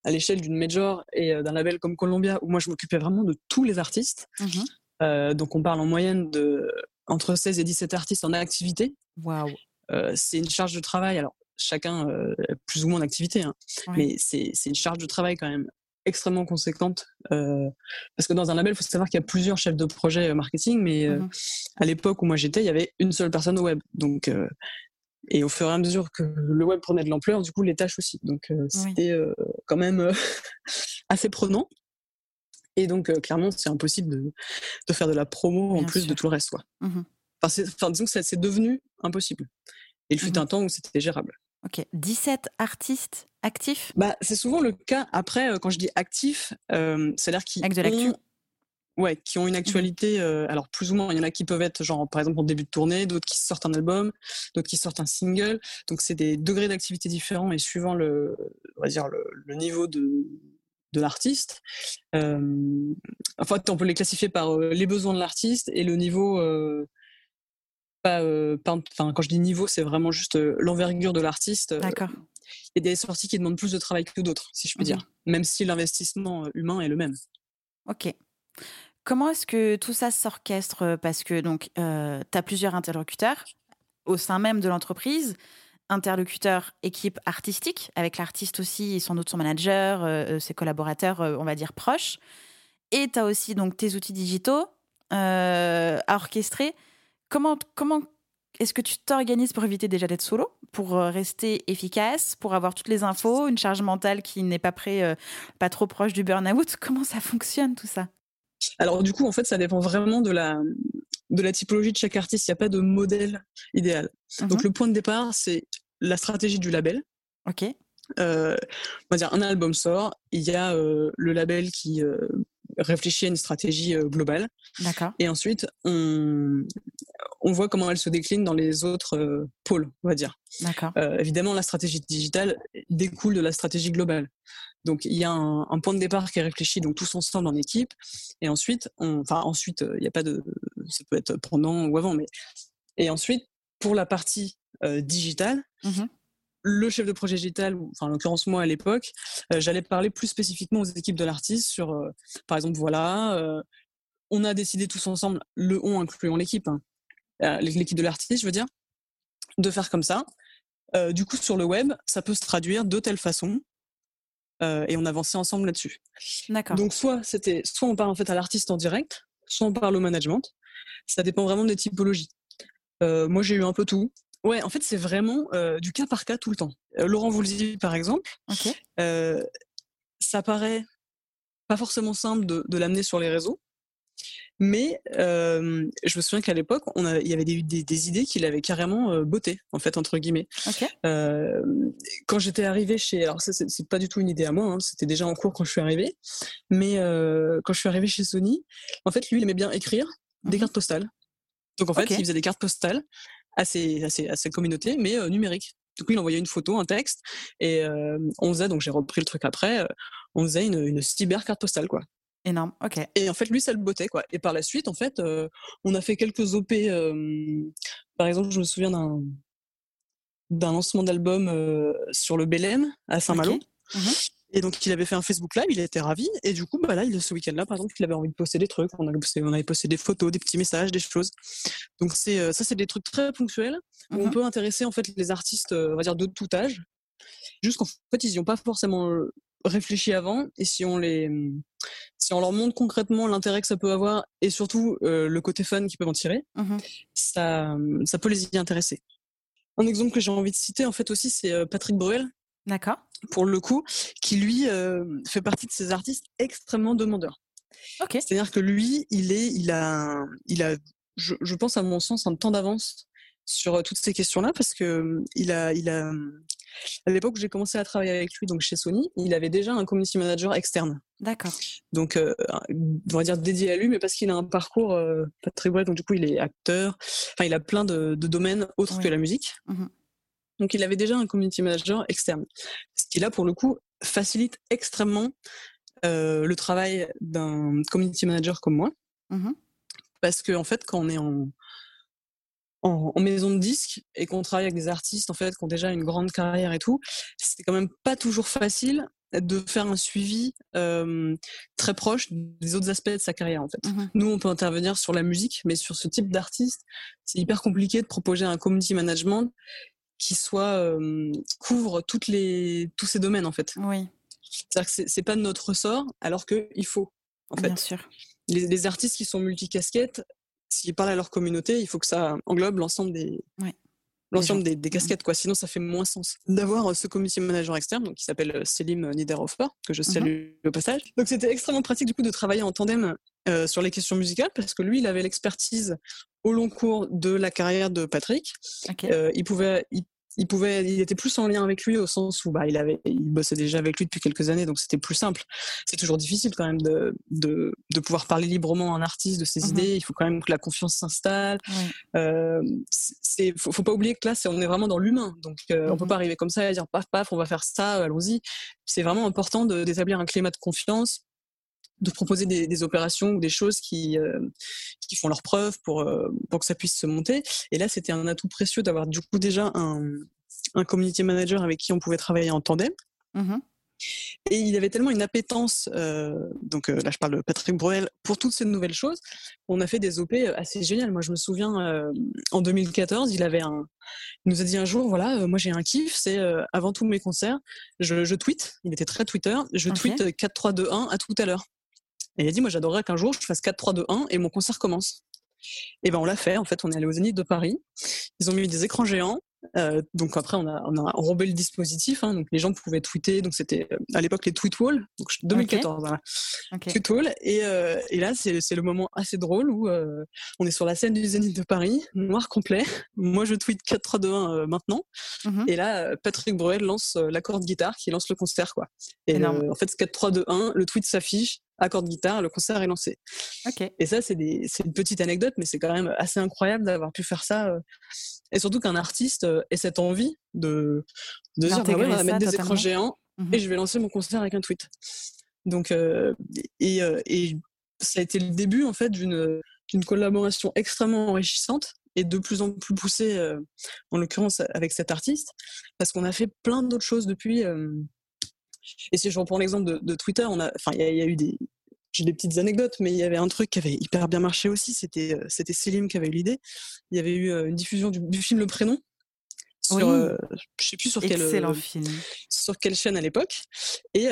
à l'échelle d'une major et euh, d'un label comme Columbia, où moi je m'occupais vraiment de tous les artistes. Mmh euh, donc on parle en moyenne de entre 16 et 17 artistes en activité. Waouh. Euh, c'est une charge de travail. Alors chacun plus ou moins en activité, hein, mais c'est une charge de travail quand même extrêmement conséquente parce que dans un label, il faut savoir qu'il y a plusieurs chefs de projet marketing, mais mmh à l'époque où moi j'étais, il y avait une seule personne au web. Donc et au fur et à mesure que le web prenait de l'ampleur, du coup, les tâches aussi. Donc, euh, c'était euh, quand même euh, assez prenant. Et donc, clairement, c'est impossible de, de, faire de la promo en plus de tout le reste. Quoi. Mmh enfin, disons que c'est devenu impossible. Et il fut mmh un temps où c'était gérable. Ok. 17 artistes actifs? Bah, C'est souvent le cas. Après, quand je dis actifs, c'est-à-dire qu'ils ont Ouais, qui ont une mmh actualité, euh, alors plus ou moins, il y en a qui peuvent être genre par exemple en début de tournée, d'autres qui sortent un album, d'autres qui sortent un single. Donc c'est des degrés d'activité différents et suivant le, on va dire le, niveau de, de l'artiste. Euh, en fait, on peut les classifier par euh, les besoins de l'artiste et le niveau. Pas, enfin, quand je dis niveau, c'est vraiment juste l'envergure de l'artiste. D'accord. Il y a des sorties qui demandent plus de travail que d'autres, si je puis mmh dire, même si l'investissement humain est le même. Ok. Comment est-ce que tout ça s'orchestre euh, Parce que donc, euh, tu as plusieurs interlocuteurs au sein même de l'entreprise, interlocuteur équipe artistique, avec l'artiste aussi et sans doute son manager, euh, ses collaborateurs, on va dire proches. Et tu as aussi donc tes outils digitaux à orchestrer. Comment, comment est-ce que tu t'organises pour éviter déjà d'être solo, pour rester efficace, pour avoir toutes les infos, une charge mentale qui n'est pas près, pas trop proche du burn-out? Comment ça fonctionne tout ça? Alors du coup, en fait, ça dépend vraiment de la, de la typologie de chaque artiste. Il n'y a pas de modèle idéal. Donc mhm. le point de départ, c'est la stratégie du label. Ok. Euh, on va dire un album sort, il y a euh, le label qui euh, réfléchit à une stratégie globale. D'accord. Et ensuite, on, on voit comment elle se décline dans les autres pôles, on va dire. D'accord. évidemment, la stratégie digitale découle de la stratégie globale. Donc il y a un, point de départ qui est réfléchi, donc tous ensemble en équipe, et ensuite, enfin ensuite, il n'y a pas de, ça peut être pendant ou avant, mais et ensuite pour la partie euh, digitale, mmh le chef de projet digital, enfin en l'occurrence moi à l'époque, euh, j'allais parler plus spécifiquement aux équipes de l'artiste sur, euh, par exemple, voilà, on a décidé tous ensemble, le on incluant l'équipe, hein, l'équipe de l'artiste, je veux dire, de faire comme ça. du coup, sur le web, ça peut se traduire de telle façon euh, et on avançait ensemble là-dessus. D'accord. Donc soit c'était, soit on parle en fait à l'artiste en direct, soit on parle au management. Ça dépend vraiment des typologies. Euh, moi j'ai eu un peu tout. Ouais, en fait c'est vraiment euh, du cas par cas tout le temps. Laurent Voulzy par exemple, ça paraît pas forcément simple de, de l'amener sur les réseaux. Mais euh, je me souviens qu'à l'époque, il y avait des, des, idées qu'il avait carrément euh, bottées, en fait, entre guillemets. Euh, quand j'étais arrivée chez, alors ça c'est pas du tout une idée à moi, hein, c'était déjà en cours quand je suis arrivée, mais euh, quand je suis arrivée chez Sony, en fait, lui, il aimait bien écrire des mmh cartes postales. Donc en fait, il faisait des cartes postales à ses, à ses, à ses communautés, mais euh, numériques. Du coup, il envoyait une photo, un texte, et euh, on faisait, donc j'ai repris le truc après, on faisait une, une cyber carte postale, quoi. Énorme, ok. Et en fait, lui, ça le bottait, quoi. Et par la suite, en fait, euh, on a fait quelques OP. Euh, par exemple, je me souviens d'un d'un lancement d'album euh, sur le Belém à Saint-Malo. Et donc, il avait fait un Facebook Live, il était ravi. Et du coup, bah là, ce week-end-là, par exemple, il avait envie de poster des trucs. On, on avait posté des photos, des petits messages, des choses. Donc, c'est ça, c'est des trucs très ponctuels où on mmh peut intéresser en fait les artistes, on va dire, de tout âge. Juste qu'en fait, ils n'y ont pas forcément réfléchi avant et si on les si on leur montre concrètement l'intérêt que ça peut avoir et surtout euh, le côté fun qu'ils peuvent en tirer, mmh ça ça peut les y intéresser. Un exemple que j'ai envie de citer en fait aussi c'est euh, Patrick Bruel. D'accord. Pour le coup, qui lui euh, fait partie de ces artistes extrêmement demandeurs. Ok. C'est-à-dire que lui, il est, il a, il a, je, je pense à mon sens, un temps d'avance sur toutes ces questions-là parce que il a, il a, à l'époque où j'ai commencé à travailler avec lui, donc chez Sony, il avait déjà un community manager externe. D'accord. Donc, euh, on va dire dédié à lui, mais parce qu'il a un parcours euh, pas très bref, donc du coup, il est acteur. Enfin, il a plein de, domaines autres que la musique. Mmh donc, il avait déjà un community manager externe. Ce qui, là, pour le coup, facilite extrêmement euh, le travail d'un community manager comme moi. Mmh parce que, en fait, quand on est en, en, maison de disque et qu'on travaille avec des artistes en fait qui ont déjà une grande carrière et tout, c'est quand même pas toujours facile de faire un suivi euh, très proche des autres aspects de sa carrière en fait. Mmh Nous, on peut intervenir sur la musique, mais sur ce type d'artiste, c'est hyper compliqué de proposer un community management qui soit euh, couvre toutes les tous ces domaines en fait. Oui. C'est-à-dire que c'est pas de notre ressort, alors qu'il faut en fait. Sûr. Les, les, artistes qui sont multicasquettes, s'ils parlent à leur communauté, il faut que ça englobe l'ensemble des, l'ensemble des, casquettes, quoi. Sinon, ça fait moins sens d'avoir euh, ce community manager externe, donc qui s'appelle euh, Selim Niederhofer, que je mmh salue au passage. Donc, c'était extrêmement pratique du coup de travailler en tandem euh, sur les questions musicales, parce que lui, il avait l'expertise au long cours de la carrière de Patrick. il pouvait, il pouvait, il était plus en lien avec lui au sens où bah, il avait, il bossait déjà avec lui depuis quelques années, donc c'était plus simple. C'est toujours difficile quand même de, de, de, pouvoir parler librement à un artiste de ses mmh idées. Il faut quand même que la confiance s'installe. Euh, c'est, faut, pas oublier que là, c'est, on est vraiment dans l'humain, donc euh, on peut mmh pas arriver comme ça et dire paf paf, on va faire ça, allons-y. C'est vraiment important d'établir un climat de confiance de proposer des, des, opérations ou des choses qui, euh, qui font leur preuve pour, euh, pour que ça puisse se monter. Et là, c'était un atout précieux d'avoir du coup déjà un, un community manager avec qui on pouvait travailler en tandem. Mmh Et il avait tellement une appétence, euh, donc là je parle de Patrick Bruel, pour toutes ces nouvelles choses. On a fait des OP assez géniales. Moi je me souviens, en 2014, il avait un, il nous a dit un jour, voilà, moi j'ai un kiff, c'est avant tous mes concerts, je, je, tweet, il était très Twitter, je tweet 4, 3, 2, 1 à tout à l'heure. Et il a dit, moi j'adorerais qu'un jour je fasse 4, 3, 2, 1 et mon concert commence. Et ben on l'a fait. En fait, on est allé au Zénith de Paris. Ils ont mis des écrans géants. Euh, donc après, on a, on a enrobé le dispositif. Hein, donc les gens pouvaient tweeter. Donc c'était euh, à l'époque les tweet walls. Donc 2014, voilà. Tweet wall. Et, euh, et là, c'est, le moment assez drôle où euh, on est sur la scène du Zénith de Paris, noir complet. Moi, je tweet 4, 3, 2, 1 maintenant. Mm-hmm. Et là, Patrick Bruel lance l'accord de guitare qui lance le concert, quoi. Et en fait, 4, 3, 2, 1, le tweet s'affiche accord de guitare, le concert est lancé. Et ça, c'est une petite anecdote, mais c'est quand même assez incroyable d'avoir pu faire ça. Euh, et surtout qu'un artiste euh, ait cette envie de, de dire, bah on va mettre des écrans géants mmh et je vais lancer mon concert avec un tweet. Donc, euh, et, et, ça a été le début, en fait, d'une collaboration extrêmement enrichissante et de plus en plus poussée, en l'occurrence avec cet artiste, parce qu'on a fait plein d'autres choses depuis. Et si je reprends l'exemple de, Twitter, on a, enfin, il y, a eu des, j'ai des petites anecdotes, mais il y avait un truc qui avait hyper bien marché aussi. C'était, euh, c'était Selim qui avait eu l'idée. Il y avait eu euh, une diffusion du, film Le Prénom. Sur, oui. Euh, je sais plus sur quelle, film. sur quelle chaîne à l'époque. Et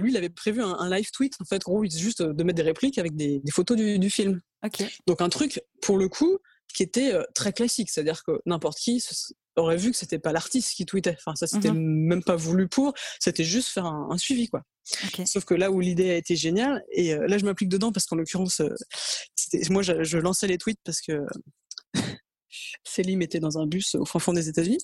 lui, il avait prévu un, live tweet, en fait, gros, juste de mettre des répliques avec des, photos du, du film. Donc un truc, pour le coup, qui était très classique. C'est-à-dire que n'importe qui aurait vu que c'était pas l'artiste qui tweetait. Enfin, ça c'était mmh même pas voulu pour. C'était juste faire un, suivi, quoi. Sauf que là où l'idée a été géniale, et euh, là je m'applique dedans parce qu'en l'occurrence, euh, moi je, je, lançais les tweets parce que Célim était dans un bus au fin fond des États-Unis.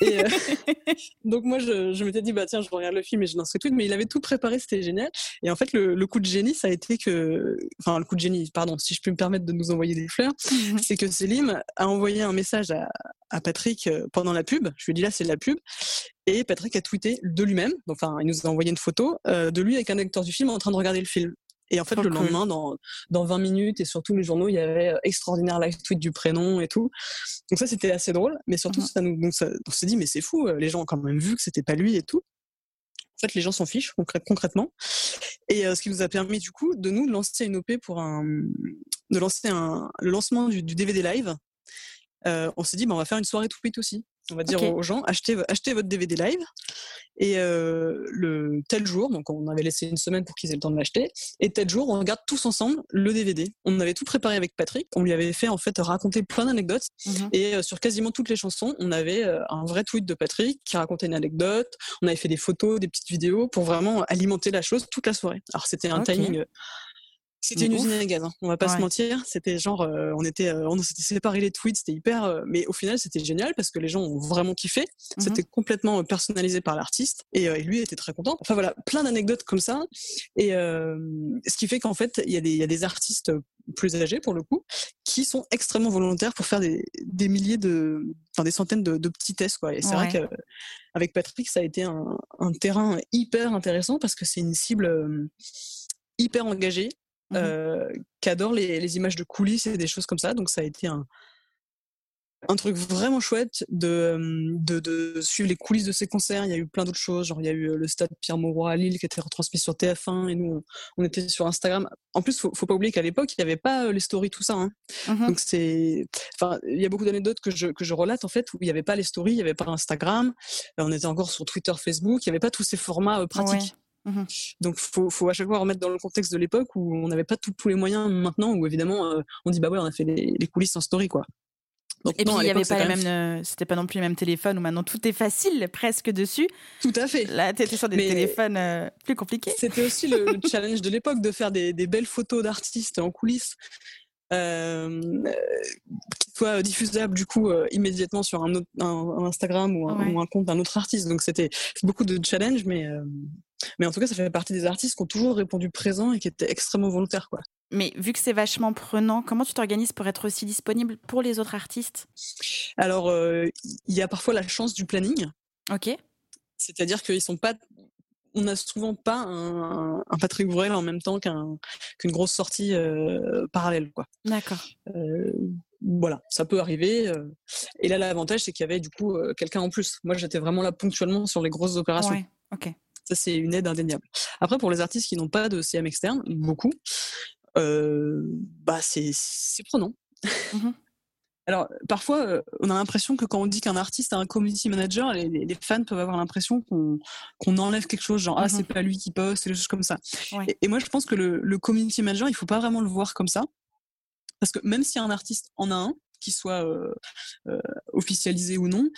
Et euh, donc moi, je, je m'étais dit, bah tiens, je regarde le film et je lancerai tout. Mais il avait tout préparé, c'était génial. Et en fait, le, le, coup de génie, ça a été que, enfin, le coup de génie, pardon, si je peux me permettre de nous envoyer des fleurs, mhm. c'est que Célim a envoyé un message à, à Patrick euh, pendant la pub. Je lui ai dit là, c'est de la pub. Et Patrick a tweeté de lui-même, enfin, il nous a envoyé une photo euh, de lui avec un acteur du film en train de regarder le film. Et en fait, le lendemain, dans, dans 20 minutes et sur tous les journaux, il y avait euh, extraordinaire live tweet du prénom et tout. Donc ça, c'était assez drôle. Mais surtout, mmh ça nous, ça, on s'est dit, mais c'est fou, euh, les gens ont quand même vu que c'était pas lui et tout. En fait, les gens s'en fichent concrètement. Et euh, ce qui nous a permis, du coup, de nous lancer une OP pour un, de lancer un, le lancement du, du DVD live. Euh, on s'est dit, bah, on va faire une soirée tweet aussi. On va dire aux gens, achetez, achetez votre DVD live et euh, le tel jour, donc on avait laissé une semaine pour qu'ils aient le temps de l'acheter, et tel jour, on regarde tous ensemble le DVD. On avait tout préparé avec Patrick, on lui avait fait en fait raconter plein d'anecdotes, mhm. et euh, sur quasiment toutes les chansons, on avait euh, un vrai tweet de Patrick qui racontait une anecdote, on avait fait des photos, des petites vidéos pour vraiment alimenter la chose toute la soirée. Alors c'était un timing C'était une usine à gaz, hein. on va pas se mentir. C'était genre, euh, on était, euh, on s'était séparé les tweets, c'était hyper, euh, mais au final c'était génial parce que les gens ont vraiment kiffé. Mmh c'était complètement personnalisé par l'artiste et, lui était très content. Enfin voilà, plein d'anecdotes comme ça. Et ce qui fait qu'en fait, il y, a des, y a des artistes plus âgés pour le coup qui sont extrêmement volontaires pour faire des, des milliers de, enfin des centaines de, de petits tests quoi. Et c'est vrai qu'avec Patrick, ça a été un, un terrain hyper intéressant parce que c'est une cible hyper engagée Mmh euh, qui adore les, les, images de coulisses et des choses comme ça. Donc ça a été un, un truc vraiment chouette de, de, de, suivre les coulisses de ces concerts. Il y a eu plein d'autres choses, genre il y a eu le stade Pierre Mauroy à Lille qui était retransmis sur TF1 et nous on, était sur Instagram. En plus, faut, faut pas oublier qu'à l'époque il n'y avait pas les stories tout ça. Hein. Mmh Donc c'est, enfin il y a beaucoup d'anecdotes que je que je relate en fait où il n'y avait pas les stories, il n'y avait pas Instagram, on était encore sur Twitter, Facebook, il n'y avait pas tous ces formats pratiques. Mmh Donc, faut, faut à chaque fois remettre dans le contexte de l'époque où on n'avait pas tous les moyens maintenant, où évidemment, euh, on dit bah ouais, on a fait les, coulisses en story, quoi. Donc, et puis il y avait pas les mêmes, euh, c'était pas non plus les mêmes téléphones où maintenant tout est facile presque dessus. Tout à fait. Là, tu étais sur des téléphones euh, plus compliqués. C'était aussi le, challenge de l'époque de faire des, belles photos d'artistes en coulisses. Qui soient diffusables du coup immédiatement sur un, autre, Instagram ou un, ou un compte d'un autre artiste. Donc c'était beaucoup de challenge, mais mais en tout cas, ça fait partie des artistes qui ont toujours répondu présent et qui étaient extrêmement volontaires, quoi. Mais vu que c'est vachement prenant, comment tu t'organises pour être aussi disponible pour les autres artistes? Alors, euh, il y a parfois la chance du planning. Ok. C'est-à-dire qu'ils sont pas on n'a souvent pas un, Patrick Bourrel en même temps qu'une grosse sortie euh, parallèle. quoi. D'accord. Euh, voilà, ça peut arriver. et là, l'avantage, c'est qu'il y avait du coup quelqu'un en plus. Moi, j'étais vraiment là ponctuellement sur les grosses opérations. Ouais, ok. Ça, c'est une aide indéniable. Après, pour les artistes qui n'ont pas de CM externe, beaucoup, euh, bah, c'est prenant. Mmh Alors, parfois, euh, on a l'impression que quand on dit qu'un artiste a un community manager, les, fans peuvent avoir l'impression qu'on enlève quelque chose, genre, ah, mmh c'est pas lui qui poste, des choses comme ça. Et, moi, je pense que le, le community manager, il faut pas vraiment le voir comme ça. Parce que même si un artiste en a un, qu'il soit euh, euh, officialisé ou non.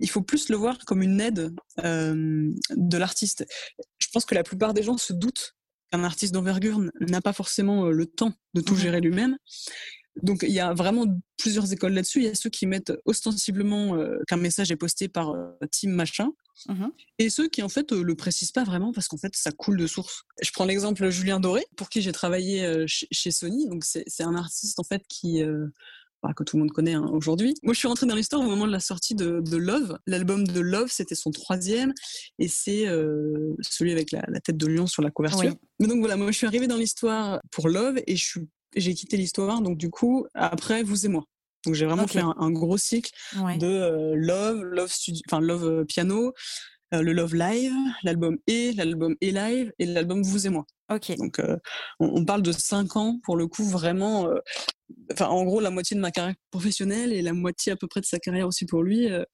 Il faut plus le voir comme une aide de l'artiste. Je pense que la plupart des gens se doutent qu'un artiste d'envergure n'a pas forcément le temps de tout mmh gérer lui-même. Donc il y a vraiment plusieurs écoles là-dessus. Il y a ceux qui mettent ostensiblement qu'un message est posté par team machin, et ceux qui en fait le précisent pas vraiment parce qu'en fait ça coule de source. Je prends l'exemple Julien Doré, pour qui j'ai travaillé chez Sony. Donc c'est un artiste en fait qui que tout le monde connaît hein, aujourd'hui. Moi, je suis rentrée dans l'histoire au moment de la sortie de, Love. L'album de Love, c'était son troisième, et c'est euh, celui avec la, tête de lion sur la couverture. Mais donc voilà, moi, je suis arrivée dans l'histoire pour Love, et j'ai quitté l'histoire, donc du coup, après, vous et moi. Donc j'ai vraiment fait un, gros cycle de euh, Love, Love Studio, enfin Love euh, Piano, le Love Live, l'album E, l'album E Live et l'album Vous et moi. Ok. Donc on, parle de cinq ans pour le coup vraiment enfin, en gros, la moitié de ma carrière professionnelle et la moitié à peu près de sa carrière aussi pour lui. Euh,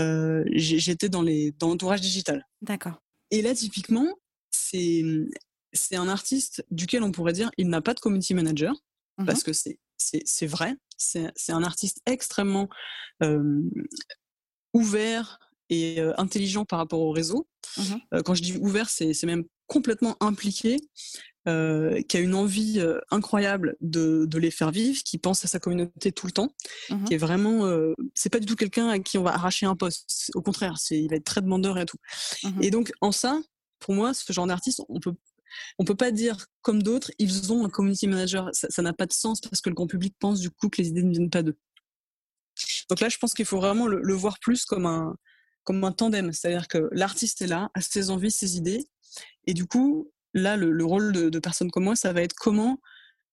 euh, j'étais dans les dans l'entourage digital. D'accord. Et là, typiquement, c'est c'est un artiste duquel on pourrait dire il n'a pas de community manager mmh parce que c'est vrai. C'est un artiste extrêmement euh, ouvert et intelligent par rapport au réseau. Mmh quand je dis ouvert, c'est même complètement impliqué. Euh, qui a une envie euh, incroyable de, de, les faire vivre, qui pense à sa communauté tout le temps, mmh qui est vraiment, euh, c'est pas du tout quelqu'un à qui on va arracher un poste. Au contraire, c'est, il va être très demandeur et tout. Mmh et donc en ça, pour moi, ce genre d'artiste, on peut on peut pas dire comme d'autres, ils ont un community manager. Ça n'a pas de sens parce que le grand public pense du coup que les idées ne viennent pas d'eux. Donc là, je pense qu'il faut vraiment le, voir plus comme un, comme un tandem. C'est-à-dire que l'artiste est là, a ses envies, ses idées. Et du coup, là, le, rôle de, personnes comme moi, ça va être comment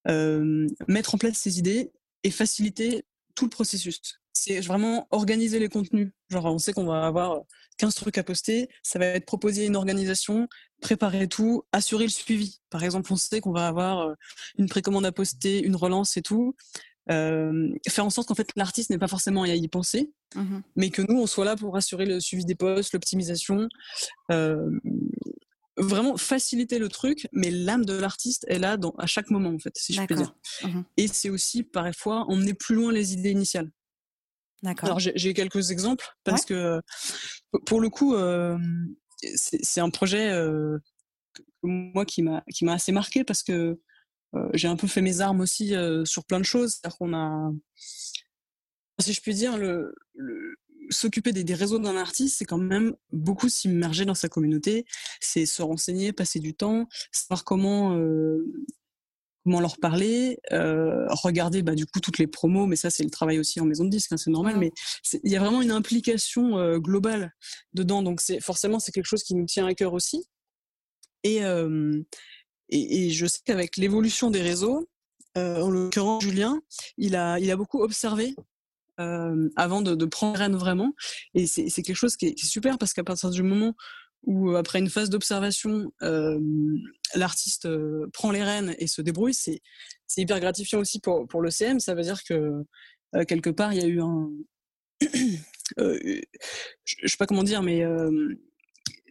euh, mettre en place ces idées et faciliter tout le processus. C'est vraiment organiser les contenus. Genre, on sait qu'on va avoir 15 trucs à poster, ça va être proposer une organisation, préparer tout, assurer le suivi. Par exemple, on sait qu'on va avoir euh, une précommande à poster, une relance et tout. Euh, faire en sorte qu'en fait l'artiste n'est pas forcément à y penser, mmh mais que nous on soit là pour assurer le suivi des posts, l'optimisation, vraiment faciliter le truc, mais l'âme de l'artiste est là dans, à chaque moment, en fait, si je peux dire. Mmh Et c'est aussi, parfois, emmener plus loin les idées initiales. D'accord. Alors, j'ai quelques exemples, parce que, pour le coup, euh, c'est un projet euh, moi qui m'a assez marqué, parce que j'ai un peu fait mes armes aussi sur plein de choses. C'est-à-dire qu'on a, si je puis dire, le, s'occuper des, réseaux d'un artiste, c'est quand même beaucoup s'immerger dans sa communauté, c'est se renseigner, passer du temps, savoir comment comment leur parler, euh, regarder bah, du coup toutes les promos, mais ça c'est le travail aussi en maison de disque, hein, c'est normal, mais il y a vraiment une implication euh, globale dedans, donc c'est forcément c'est quelque chose qui nous tient à cœur aussi. Et, euh, et, et, je sais qu'avec l'évolution des réseaux, en l'occurrence Julien, il a, il a beaucoup observé avant de, de prendre rêne vraiment, et c'est quelque chose qui est, qui est super parce qu'à partir du moment où après une phase d'observation, l'artiste prend les rênes et se débrouille, c'est hyper gratifiant aussi pour, pour le CM. Ça veut dire que quelque part, il y a eu un... je ne sais pas comment dire, mais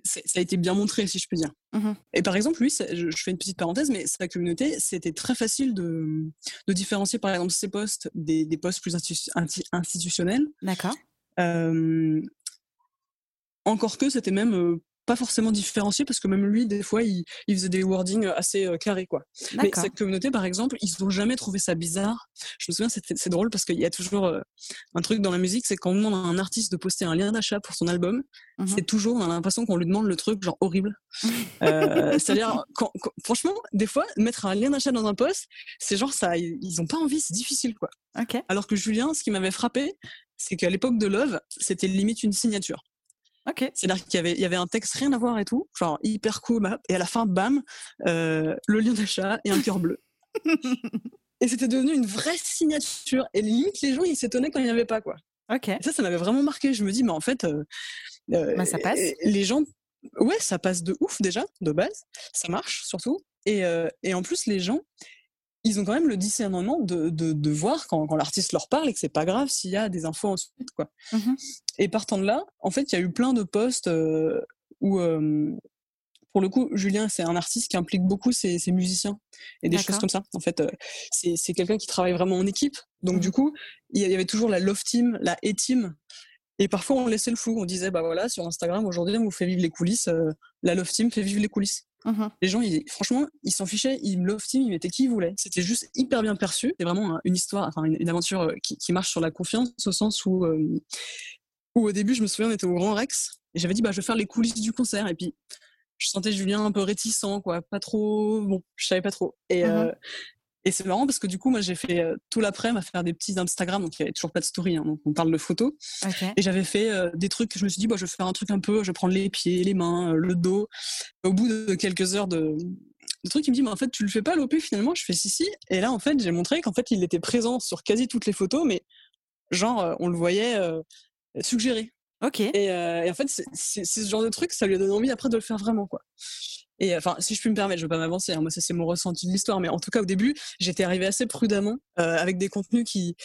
ça a été bien montré, si je peux dire. Mmh et par exemple, lui, je, fais une petite parenthèse, mais sa communauté, c'était très facile de, de, différencier, par exemple, ses postes des, des postes plus institutionnels. D'accord. encore que c'était même pas forcément différencié parce que même lui, des fois, il, il faisait des wordings assez euh, carrés, quoi. Mais cette communauté, par exemple, ils n'ont jamais trouvé ça bizarre. Je me souviens, c'est drôle parce qu'il y a toujours euh, un truc dans la musique, c'est quand on demande à un artiste de poster un lien d'achat pour son album, mmh c'est toujours, on a l'impression qu'on lui demande le truc genre horrible. euh, C'est-à-dire, franchement, des fois, mettre un lien d'achat dans un post, c'est genre ça, ils ont pas envie, c'est difficile, quoi. Alors que Julien, ce qui m'avait frappé, c'est qu'à l'époque de Love, c'était limite une signature. C'est-à-dire qu'il y avait, il y avait un texte rien à voir et tout, genre hyper cool, et à la fin, bam, euh, le lien d'achat et un cœur bleu. et c'était devenu une vraie signature. Et limite, les gens, ils s'étonnaient quand il n'y avait pas, quoi. Ok. ça, ça m'avait vraiment marqué. Je me dis, mais en fait, euh, euh bah, ça passe. Les gens, ouais, ça passe de ouf déjà, de base. Ça marche surtout. Et, euh, et en plus, les gens, ils ont quand même le discernement de, de, de voir quand, quand l'artiste leur parle et que c'est pas grave s'il y a des infos ensuite quoi. Mmh et partant de là, en fait, il y a eu plein de posts euh, où euh, pour le coup, Julien, c'est un artiste qui implique beaucoup ses, ses musiciens et des choses comme ça. En fait, euh, c'est quelqu'un qui travaille vraiment en équipe. Donc, du coup, il y avait toujours la love team, la e team. Et parfois, on laissait le flou. On disait, bah voilà, sur Instagram, aujourd'hui, on vous fait vivre les coulisses. la love team fait vivre les coulisses. Mmh les gens, ils, franchement, ils s'en fichaient, ils love team, ils mettaient qui ils voulaient. C'était juste hyper bien perçu. C'est vraiment une histoire, enfin une, aventure euh, qui, qui, marche sur la confiance, au sens où, euh, où au début, je me souviens, on était au Grand Rex et j'avais dit, bah, je vais faire les coulisses du concert. Et puis, je sentais Julien un peu réticent, quoi, pas trop, bon, je savais pas trop. Et, mmh euh, et c'est marrant parce que du coup, moi, j'ai fait euh, tout l'après-midi à faire des petits Instagram, donc il n'y avait toujours pas de story, hein, donc on parle de photos. Et j'avais fait euh, des trucs, je me suis dit, bah, je vais faire un truc un peu, je vais prendre les pieds, les mains, euh, le dos. Au bout de quelques heures de, de trucs, il me dit, mais en fait, tu le fais pas l'OP finalement? Je fais si, si. Et là, en fait, j'ai montré qu'en fait, il était présent sur quasi toutes les photos, mais genre, on le voyait suggérer. Ok. Et, et en fait, c'est ce genre de truc, ça lui a donné envie après de le faire vraiment, quoi. Et enfin, si je puis me permettre, je veux pas m'avancer. Hein, moi, ça c'est mon ressenti de l'histoire, mais en tout cas au début, j'étais arrivée assez prudemment euh, avec des contenus qui,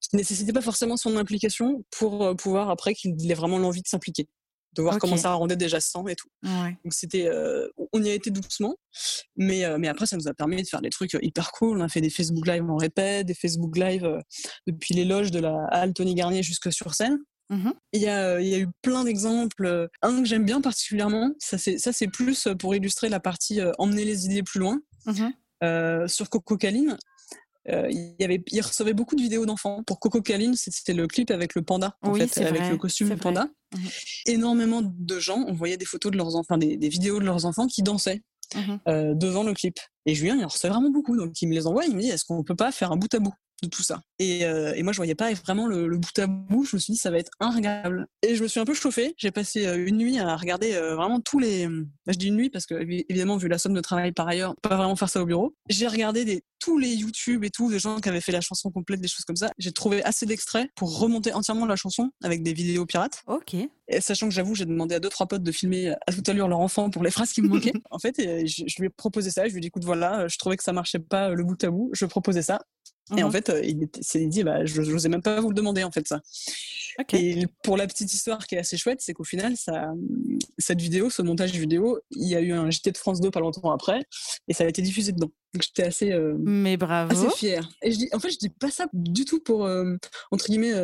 qui nécessitaient pas forcément son implication pour euh, pouvoir après qu'il ait vraiment l'envie de s'impliquer, de voir comment ça rendait déjà sans et tout. Donc c'était, euh, on y a été doucement, mais mais après ça nous a permis de faire des trucs hyper cool. On a fait des Facebook Live en répète, des Facebook Live depuis les loges de la halle Tony Garnier jusque sur scène. Mmh il, y a, il y a eu plein d'exemples. Un que j'aime bien particulièrement, ça c'est, plus pour illustrer la partie emmener les idées plus loin. Mmh euh, sur Coco Caline, euh, il, y avait, il recevait beaucoup de vidéos d'enfants. Pour Coco Caline, c'était le clip avec le panda, en fait, avec le costume du panda. Mmh Énormément de gens, on voyait des photos de leurs enfants, des, des vidéos de leurs enfants qui dansaient. Euh, devant le clip. Et Julien, il en recevait vraiment beaucoup. Donc, il me les envoie. Il me dit Est-ce qu'on peut pas faire un bout à bout? De tout ça. Et, euh, et, moi, je voyais pas vraiment le, le, bout à bout. Je me suis dit, ça va être regardable. Et je me suis un peu chauffée. J'ai passé euh, une nuit à regarder euh, vraiment tous les. Bah, je dis une nuit parce que, évidemment, vu la somme de travail par ailleurs, pas vraiment faire ça au bureau. J'ai regardé des, tous les YouTube et tout, des gens qui avaient fait la chanson complète, des choses comme ça. J'ai trouvé assez d'extraits pour remonter entièrement la chanson avec des vidéos pirates. Ok. Et sachant que j'avoue, j'ai demandé à deux, trois potes de filmer à toute allure leur enfant pour les phrases qui me manquaient. en fait, je, je, lui ai proposé ça. Je lui ai dit, écoute, voilà, je trouvais que ça marchait pas le bout à bout. Je proposais ça. Et en mmh fait, euh, il s'est dit, bah, je n'osais même pas vous le demander, en fait, ça. Et pour la petite histoire qui est assez chouette, c'est qu'au final, ça, cette vidéo, ce montage vidéo, il y a eu un JT de France 2 pas longtemps après, et ça a été diffusé dedans. Donc j'étais assez, euh, Mais bravo. assez fière. Et je dis, en fait, je dis pas ça du tout pour, euh, entre guillemets,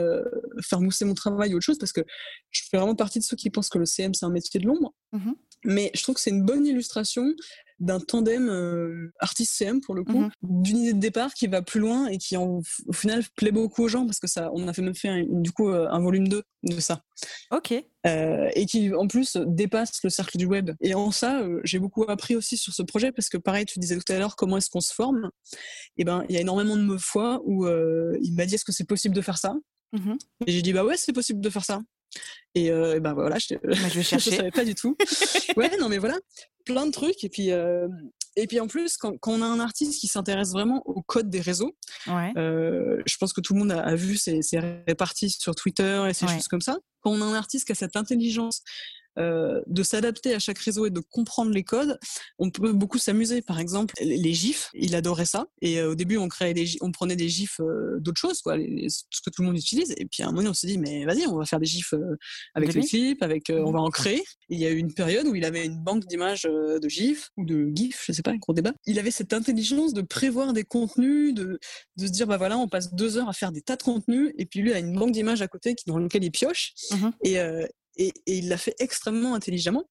faire mousser mon travail ou autre chose, parce que je fais vraiment partie de ceux qui pensent que le CM, c'est un métier de l'ombre. Mmh mais je trouve que c'est une bonne illustration d'un tandem euh, artiste-CM pour le coup, mhm. d'une idée de départ qui va plus loin et qui en, au final plaît beaucoup aux gens parce que ça, on a fait même fait un, du coup un volume 2 de ça. Ok. et qui en plus dépasse le cercle du web. Et en ça, j'ai beaucoup appris aussi sur ce projet parce que pareil, tu disais tout à l'heure comment est-ce qu'on se forme. Et eh ben, il y a énormément de fois où il m'a dit est-ce que c'est possible de faire ça? Mhm. Et j'ai dit bah ouais, c'est possible de faire ça. Et, euh, ben voilà, je, bah, je, je savais pas du tout. ouais, non mais voilà, plein de trucs. Et puis, euh, et puis en plus, quand, quand, on a un artiste qui s'intéresse vraiment au code des réseaux, ouais. euh, je pense que tout le monde a, a vu ces, ces réparties sur Twitter et ces choses comme ça. Quand on a un artiste qui a cette intelligence euh, de s'adapter à chaque réseau et de comprendre les codes, on peut beaucoup s'amuser. Par exemple, les gifs, il adorait ça. Et euh, au début, on créait des, on prenait des gifs euh, d'autres choses, quoi, ce que tout le monde utilise. Et puis à un moment, on s'est dit, mais vas-y, on va faire des gifs avec les clips, avec, on va en créer. il y a eu une période où il avait une banque d'images de gifs ou de gifs, je sais pas, un gros débat. Il avait cette intelligence de prévoir des contenus, de, de se dire, bah voilà, on passe deux heures à faire des tas de contenus, et puis lui a une banque d'images à côté qui, dans lequel il pioche. Mmh et, et, il l'a fait extrêmement intelligemment.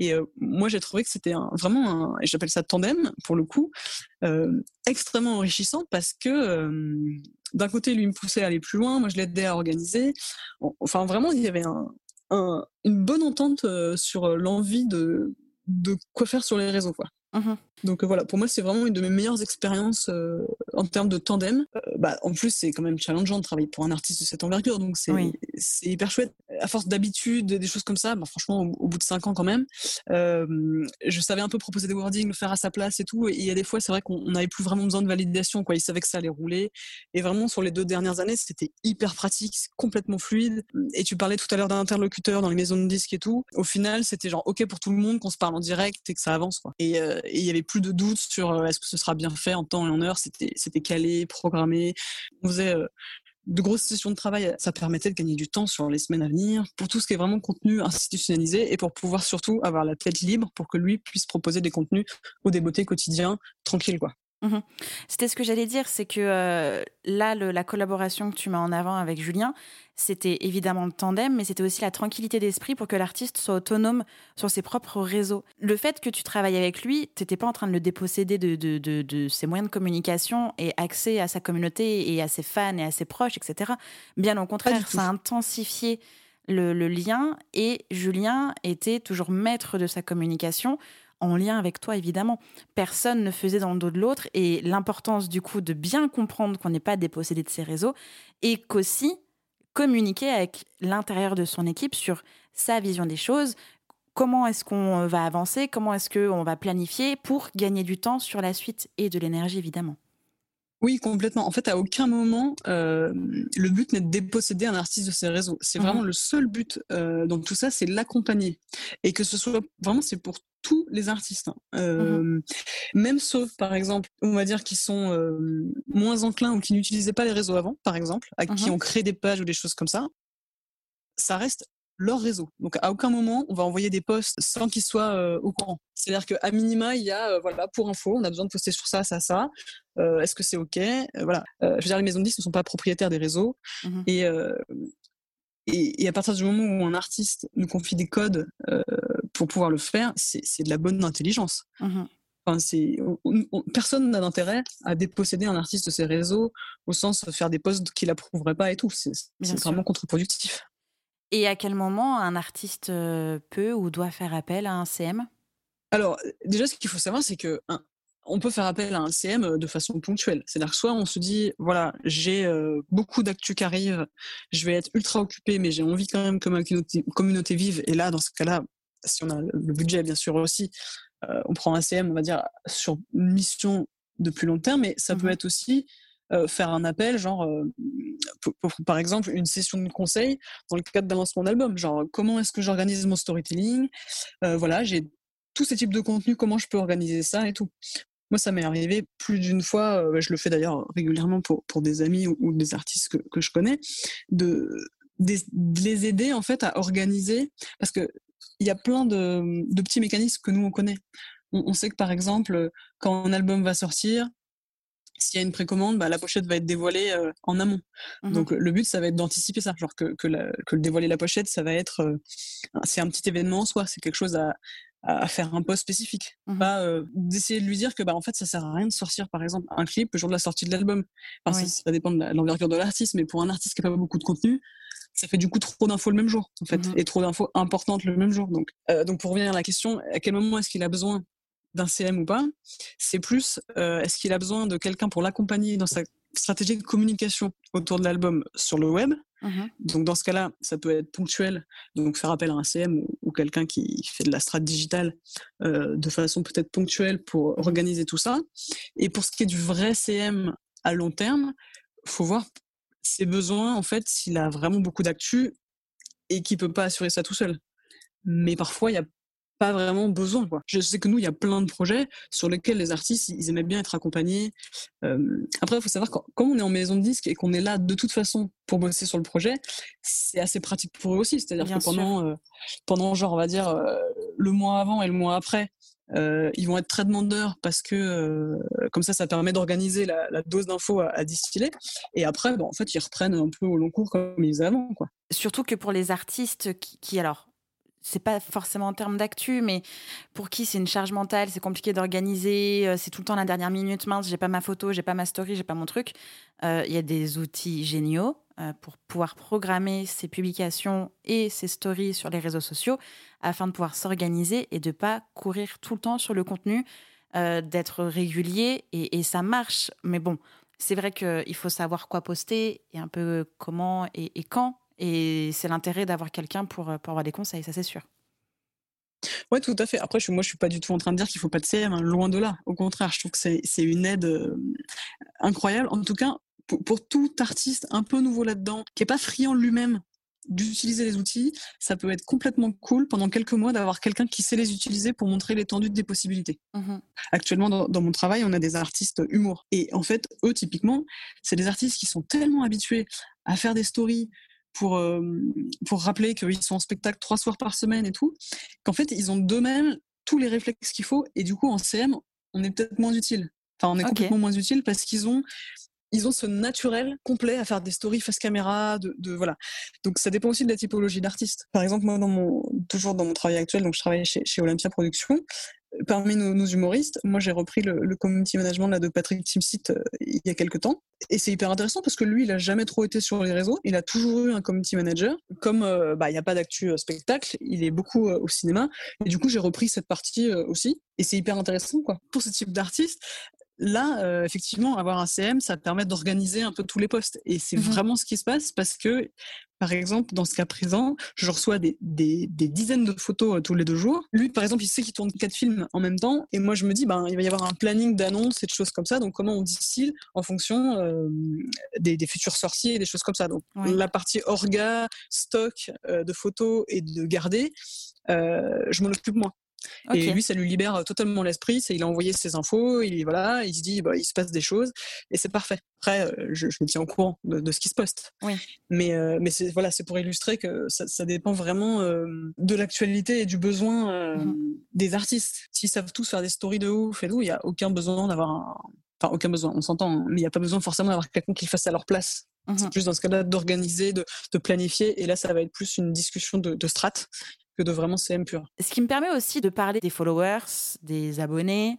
Et euh, moi, j'ai trouvé que c'était vraiment un, et j'appelle ça tandem pour le coup, euh, extrêmement enrichissant parce que euh, d'un côté, lui me poussait à aller plus loin, moi je l'aidais à organiser. Enfin, vraiment, il y avait un, une bonne entente sur l'envie de, de quoi faire sur les réseaux, quoi. Mmh Donc voilà, pour moi, c'est vraiment une de mes meilleures expériences en termes de tandem. bah, en plus, c'est quand même challengeant de travailler pour un artiste de cette envergure, donc c'est hyper chouette à force d'habitude, des choses comme ça, bah, franchement, au, bout de cinq ans quand même, euh, je savais un peu proposer des wordings, le faire à sa place et tout. Et il y a des fois, c'est vrai qu'on n'avait plus vraiment besoin de validation. Quoi. Il savait que ça allait rouler. Et vraiment, sur les deux dernières années, c'était hyper pratique, complètement fluide. Et tu parlais tout à l'heure d'un interlocuteur dans les maisons de disques et tout. Au final, c'était genre OK pour tout le monde qu'on se parle en direct et que ça avance. Quoi. Et euh, il y avait plus de doutes sur euh, est-ce que ce sera bien fait en temps et en heure. C'était, c'était calé, programmé. On faisait de grosses sessions de travail, ça permettait de gagner du temps sur les semaines à venir pour tout ce qui est vraiment contenu institutionnalisé et pour pouvoir surtout avoir la tête libre pour que lui puisse proposer des contenus ou des beautés quotidiens tranquilles. Mmh c'était ce que j'allais dire, c'est que euh, là, la collaboration que tu mets en avant avec Julien, c'était évidemment le tandem, mais c'était aussi la tranquillité d'esprit pour que l'artiste soit autonome sur ses propres réseaux. Le fait que tu travailles avec lui, tu n'étais pas en train de le déposséder de, de, ses moyens de communication et accès à sa communauté et à ses fans et à ses proches, etc. Bien au contraire, ça a intensifié le, le lien et Julien était toujours maître de sa communication en lien avec toi, évidemment. Personne ne faisait dans le dos de l'autre et l'importance du coup de bien comprendre qu'on n'est pas dépossédé de ses réseaux et qu'aussi communiquer avec l'intérieur de son équipe sur sa vision des choses, comment est-ce qu'on va avancer, comment est-ce qu'on va planifier pour gagner du temps sur la suite et de l'énergie, évidemment. Oui, complètement. En fait, à aucun moment, euh, le but n'est de déposséder un artiste de ses réseaux. C'est vraiment mhm. le seul but euh, dans tout ça, c'est l'accompagner. Et que ce soit vraiment, c'est pour tous les artistes. Hein. Mmh euh, même sauf, par exemple, on va dire qui sont euh, moins enclins ou qui n'utilisaient pas les réseaux avant, par exemple, à qui mmh ont créé des pages ou des choses comme ça, ça reste leur réseau. Donc à aucun moment on va envoyer des posts sans qu'ils soient euh, au courant. C'est-à-dire qu'à minima il y a voilà pour info, on a besoin de poster sur ça, ça, ça. Est-ce que c'est ok? Voilà. je veux dire les maisons de disques ne sont pas propriétaires des réseaux mmh et, et, et à partir du moment où un artiste nous confie des codes pour pouvoir le faire, c'est de la bonne intelligence. Mmh enfin, personne n'a d'intérêt à déposséder un artiste de ses réseaux au sens de faire des posts qu'il approuverait pas et tout. C'est vraiment contre-productif. Et à quel moment un artiste euh, peut ou doit faire appel à un CM Alors, déjà, ce qu'il faut savoir, c'est que on peut faire appel à un CM euh, de façon ponctuelle. C'est-à-dire soit on se dit, voilà, j'ai euh, beaucoup d'actu qui arrive, je vais être ultra occupé, mais j'ai envie quand même que ma communauté vive. Et là, dans ce cas-là, si on a le budget bien sûr aussi, euh, on prend un CM, on va dire, sur une mission de plus long terme, mais ça peut mmh être aussi euh, faire un appel, genre, euh, par exemple, une session de conseil dans le cadre d'un lancement d'album, genre, comment est-ce que j'organise mon storytelling? Voilà, j'ai tous ces types de contenus, comment je peux organiser ça et tout. Moi, ça m'est arrivé plus d'une fois, je le fais d'ailleurs régulièrement pour, pour des amis ou, des artistes que, que je connais, de, de, les aider en fait à organiser, parce que il y a plein de, de, petits mécanismes que nous on connaît. On, sait que par exemple, quand un album va sortir, s'il y a une précommande, bah, la pochette va être dévoilée euh, en amont. Mmh Donc le but, ça va être d'anticiper ça, genre que, que, que, le dévoiler la pochette, ça va être, euh, c'est un petit événement en soi, c'est quelque chose à, à faire un post spécifique, mmh pas euh, d'essayer de lui dire que bah en fait ça sert à rien de sortir par exemple un clip le jour de la sortie de l'album. Enfin, ça, dépend de l'envergure de l'artiste, mais pour un artiste qui a pas beaucoup de contenu, ça fait du coup trop d'infos le même jour en fait, mmh et trop d'infos importantes le même jour. Donc euh, donc pour revenir à la question, à quel moment est-ce qu'il a besoin d'un CM ou pas C'est plus euh, est-ce qu'il a besoin de quelqu'un pour l'accompagner dans sa stratégie de communication autour de l'album sur le web? Mmh donc dans ce cas-là, ça peut être ponctuel, donc faire appel à un CM ou, quelqu'un qui fait de la strat digitale euh, de façon peut-être ponctuelle pour organiser tout ça. Et pour ce qui est du vrai CM à long terme, faut voir ses besoins en fait s'il a vraiment beaucoup d'actu et qu'il peut pas assurer ça tout seul. Mais parfois, il y a pas vraiment besoin. Quoi. Je sais que nous, il y a plein de projets sur lesquels les artistes, ils aimaient bien être accompagnés. Euh, après, il faut savoir que quand on est en maison de disque et qu'on est là de toute façon pour bosser sur le projet, c'est assez pratique pour eux aussi. C'est-à-dire que pendant, euh, pendant, genre, on va dire, euh, le mois avant et le mois après, ils vont être très demandeurs parce que comme ça, ça permet d'organiser la, dose d'infos à, distiller. Et après, bon, en fait, ils reprennent un peu au long cours comme ils avant. Quoi. Surtout que pour les artistes qui, qui alors, c'est pas forcément en termes d'actu, mais pour qui c'est une charge mentale, c'est compliqué d'organiser, euh, c'est tout le temps la dernière minute, mince, j'ai pas ma photo, j'ai pas ma story, j'ai pas mon truc. Euh, il y a des outils géniaux euh, pour pouvoir programmer ses publications et ses stories sur les réseaux sociaux afin de pouvoir s'organiser et de pas courir tout le temps sur le contenu, d'être régulier et, ça marche. Mais bon, c'est vrai qu'il faut savoir quoi poster et un peu comment et quand et c'est l'intérêt d'avoir quelqu'un pour, pour avoir des conseils, ça c'est sûr. Oui, tout à fait. Après, moi, je suis pas du tout en train de dire qu'il faut pas de CM, hein, loin de là. Au contraire, je trouve que c'est une aide euh, incroyable. En tout cas, pour, tout artiste un peu nouveau là-dedans, qui est pas friand lui-même d'utiliser les outils, ça peut être complètement cool pendant quelques mois d'avoir quelqu'un qui sait les utiliser pour montrer l'étendue des possibilités. Mmh Actuellement, dans, dans, mon travail, on a des artistes humour. Et en fait, eux, typiquement, c'est des artistes qui sont tellement habitués à faire des stories, pour, euh, pour rappeler qu'ils sont en spectacle trois soirs par semaine et tout, qu'en fait, ils ont d'eux-mêmes tous les réflexes qu'il faut. Et du coup, en CM, on est peut-être moins utile. Enfin, on est complètement moins utile parce qu'ils ont ils ont ce naturel complet à faire des stories face caméra, de, voilà. Donc ça dépend aussi de la typologie d'artiste. Par exemple, moi, toujours dans mon travail actuel, donc je travaille chez, chez Olympia Productions, parmi nos, humoristes, moi j'ai repris le, community management de Patrick Timsit euh, il y a quelques temps. Et c'est hyper intéressant parce que lui, il a jamais trop été sur les réseaux. Il a toujours eu un community manager. Comme euh, bah, il n'y a pas d'actu euh, spectacle, il est beaucoup au cinéma. Et du coup, j'ai repris cette partie aussi. Et c'est hyper intéressant quoi. Pour ce type d'artiste, là, effectivement, avoir un CM, ça permet d'organiser un peu tous les postes. Et c'est mmh vraiment ce qui se passe parce que par exemple, dans ce cas présent, je reçois des, des, des dizaines de photos euh, tous les deux jours. Lui, par exemple, il sait qu'il tourne quatre films en même temps. Et moi, je me dis, ben, il va y avoir un planning d'annonces et de choses comme ça. Donc, comment on distille en fonction euh, des, des, futurs sorciers et des choses comme ça. Donc, la partie orga, stock euh, de photos et de garder, euh, je m'en occupe moins. Et lui, ça lui libère euh, totalement l'esprit. C'est il a envoyé ses infos, il voilà, il se dit bah, il se passe des choses et c'est parfait. Après, euh, je, me tiens au courant de, ce qui se poste. Oui. Mais euh, mais c'est voilà, c'est pour illustrer que ça, ça dépend vraiment de l'actualité et du besoin mmh des artistes. S'ils savent tous faire des stories de ouf et tout, il y a aucun besoin d'avoir un... enfin aucun besoin, on s'entend, hein, mais il n'y a pas besoin forcément d'avoir quelqu'un qui fasse à leur place. Mmh c'est plus dans ce cas-là d'organiser, de, de, planifier. Et là, ça va être plus une discussion de, de strat que de vraiment CM pur. Ce qui me permet aussi de parler des followers, des abonnés,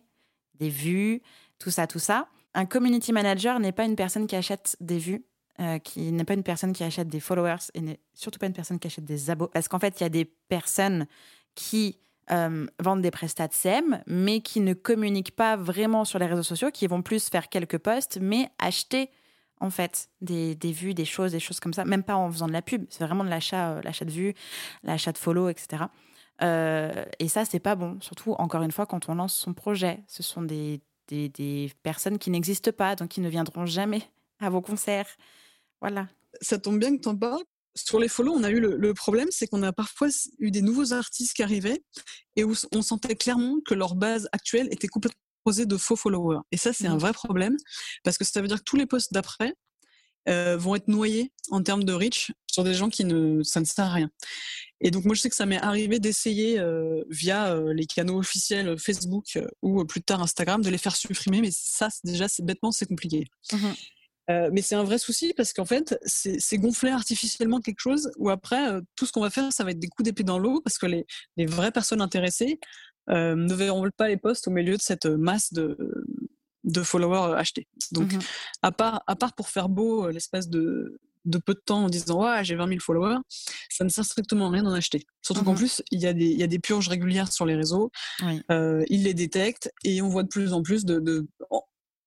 des vues, tout ça, tout ça. Un community manager n'est pas une personne qui achète des vues, euh, qui n'est pas une personne qui achète des followers et n'est surtout pas une personne qui achète des abos. Parce qu'en fait, il y a des personnes qui euh, vendent des prestats de CM, mais qui ne communiquent pas vraiment sur les réseaux sociaux, qui vont plus faire quelques posts, mais acheter en fait, des, vues, des choses, des choses comme ça, même pas en faisant de la pub, c'est vraiment de l'achat, euh, l'achat de vues, l'achat de follow, etc. Euh, et ça, c'est pas bon, surtout encore une fois quand on lance son projet. Ce sont des, des, personnes qui n'existent pas, donc qui ne viendront jamais à vos concerts. Voilà. Ça tombe bien que tu en parles. Sur les follow, on a eu le, problème, c'est qu'on a parfois eu des nouveaux artistes qui arrivaient et où on sentait clairement que leur base actuelle était complètement de faux followers. Et ça, c'est un mmh. vrai problème parce que ça veut dire que tous les posts d'après euh, vont être noyés en termes de reach sur des gens qui ne, ça ne sert à rien. Et donc moi, je sais que ça m'est arrivé d'essayer euh, via euh, les canaux officiels Facebook ou plus tard Instagram de les faire supprimer, mais ça, déjà, c'est bêtement, c'est compliqué. Mmh mais c'est un vrai souci parce qu'en fait, c'est gonfler artificiellement quelque chose où après, tout ce qu'on va faire, ça va être des coups d'épée dans l'eau parce que les, les, vraies personnes intéressées ne verront pas les posts au milieu de cette masse de, de followers achetés. Donc, mmh à, part, à part pour faire beau l'espace de, de peu de temps en disant ouais j'ai 20 000 followers, ça ne sert strictement à rien d'en acheter. Surtout qu'en mmh plus il y, a des, il y a des purges régulières sur les réseaux, euh, ils les détectent et on voit de plus en plus de, de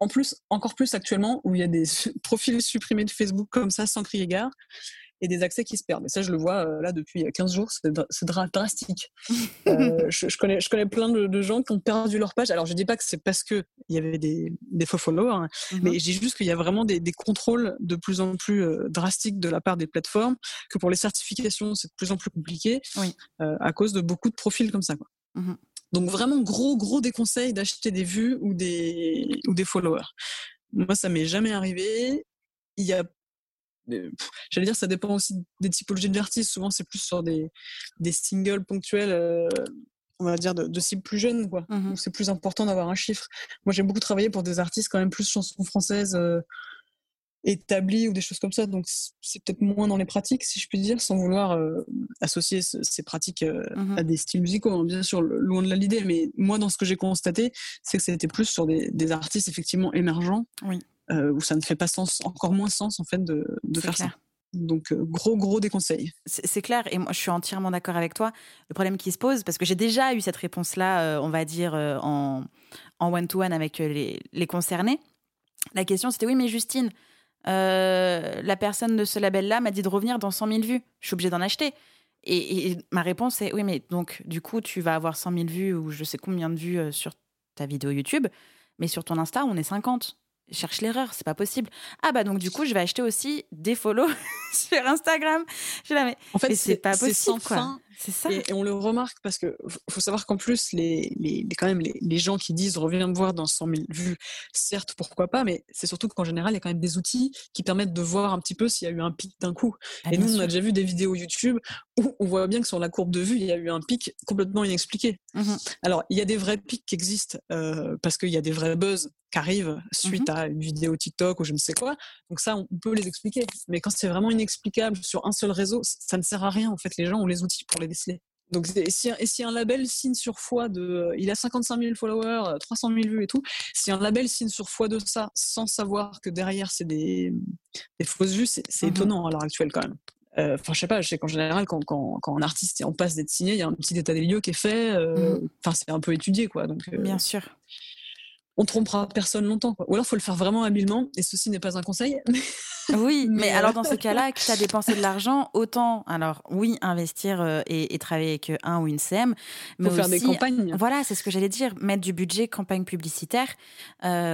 en plus encore plus actuellement où il y a des profils supprimés de Facebook comme ça sans crier gare et des accès qui se perdent. Et ça, je le vois euh, là depuis 15 jours, c'est drastique. euh, je, connais, je connais plein de, gens qui ont perdu leur page. Alors, je dis pas que c'est parce qu'il y avait des, des faux followers, hein, mm-hmm. mais je dis juste qu'il y a vraiment des, des, contrôles de plus en plus euh, drastiques de la part des plateformes, que pour les certifications, c'est de plus en plus compliqué oui. euh, à cause de beaucoup de profils comme ça. Quoi. Mm-hmm. Donc vraiment gros gros déconseil d'acheter des vues ou des ou des followers. Moi ça m'est jamais arrivé. Il y a j'allais dire ça dépend aussi des typologies d'artistes souvent c'est plus sur des, des singles ponctuels euh, on va dire de, de cibles plus jeunes quoi. Mmh c'est plus important d'avoir un chiffre. Moi j'ai beaucoup travaillé pour des artistes quand même plus chansons françaises euh, établies ou des choses comme ça. Donc c'est peut-être moins dans les pratiques si je puis dire sans vouloir euh, associer ces pratiques mmh à des styles musicaux hein, bien sûr loin de là l'idée mais moi dans ce que j'ai constaté c'est que c'était plus sur des, des artistes effectivement émergents. Oui où ça ne fait pas sens, encore moins sens en fait de, de faire ça. Donc euh, gros gros déconseil. C'est clair et moi je suis entièrement d'accord avec toi. Le problème qui se pose parce que j'ai déjà eu cette réponse là, euh, on va dire en en one to one avec les, les concernés. La question c'était oui mais Justine, la personne de ce label là m'a dit de revenir dans 100 000 vues. Je suis obligée d'en acheter. Et, et, ma réponse est oui mais donc du coup tu vas avoir 100 000 vues ou je sais combien de vues sur ta vidéo YouTube, mais sur ton Insta on est 50 cherche l'erreur, c'est pas possible. Ah bah donc du coup, je vais acheter aussi des follow sur Instagram. Je la mets. En fait, c'est pas possible quoi. C'est ça. Et, on le remarque parce que faut savoir qu'en plus, les, les, quand même les, les, gens qui disent reviens me voir dans 100 000 vues, certes, pourquoi pas, mais c'est surtout qu'en général, il y a quand même des outils qui permettent de voir un petit peu s'il y a eu un pic d'un coup. Ah, et nous, on a déjà vu des vidéos YouTube où on voit bien que sur la courbe de vue, il y a eu un pic complètement inexpliqué. Mmh Alors, il y a des vrais pics qui existent euh, parce qu'il y a des vrais buzz qui arrivent suite mmh à une vidéo TikTok ou je ne sais quoi. Donc ça, on peut les expliquer. Mais quand c'est vraiment inexplicable sur un seul réseau, ça ne sert à rien. En fait, les gens ont les outils pour les déceler. Donc, et si, un label signe sur foi de, il a 55 000 followers, 300 000 vues et tout, si un label signe sur foi de ça, sans savoir que derrière c'est des, des, fausses vues, c'est mmh étonnant à l'heure actuelle quand même. Euh, enfin, je sais pas, je sais qu'en général, quand, quand, quand, un artiste en passe d'être signé, il y a un petit état des lieux qui est fait. Euh, mmh enfin, c'est un peu étudié, quoi. Donc, euh, Bien sûr on trompera personne longtemps. Quoi. Ou alors, il faut le faire vraiment habilement, et ceci n'est pas un conseil. oui, mais, euh, alors dans ce cas-là, que tu as dépensé de l'argent, autant, alors oui, investir euh, et, travailler avec euh, un ou une CM, mais faut faire des campagnes. Voilà, c'est ce que j'allais dire, mettre du budget campagne publicitaire,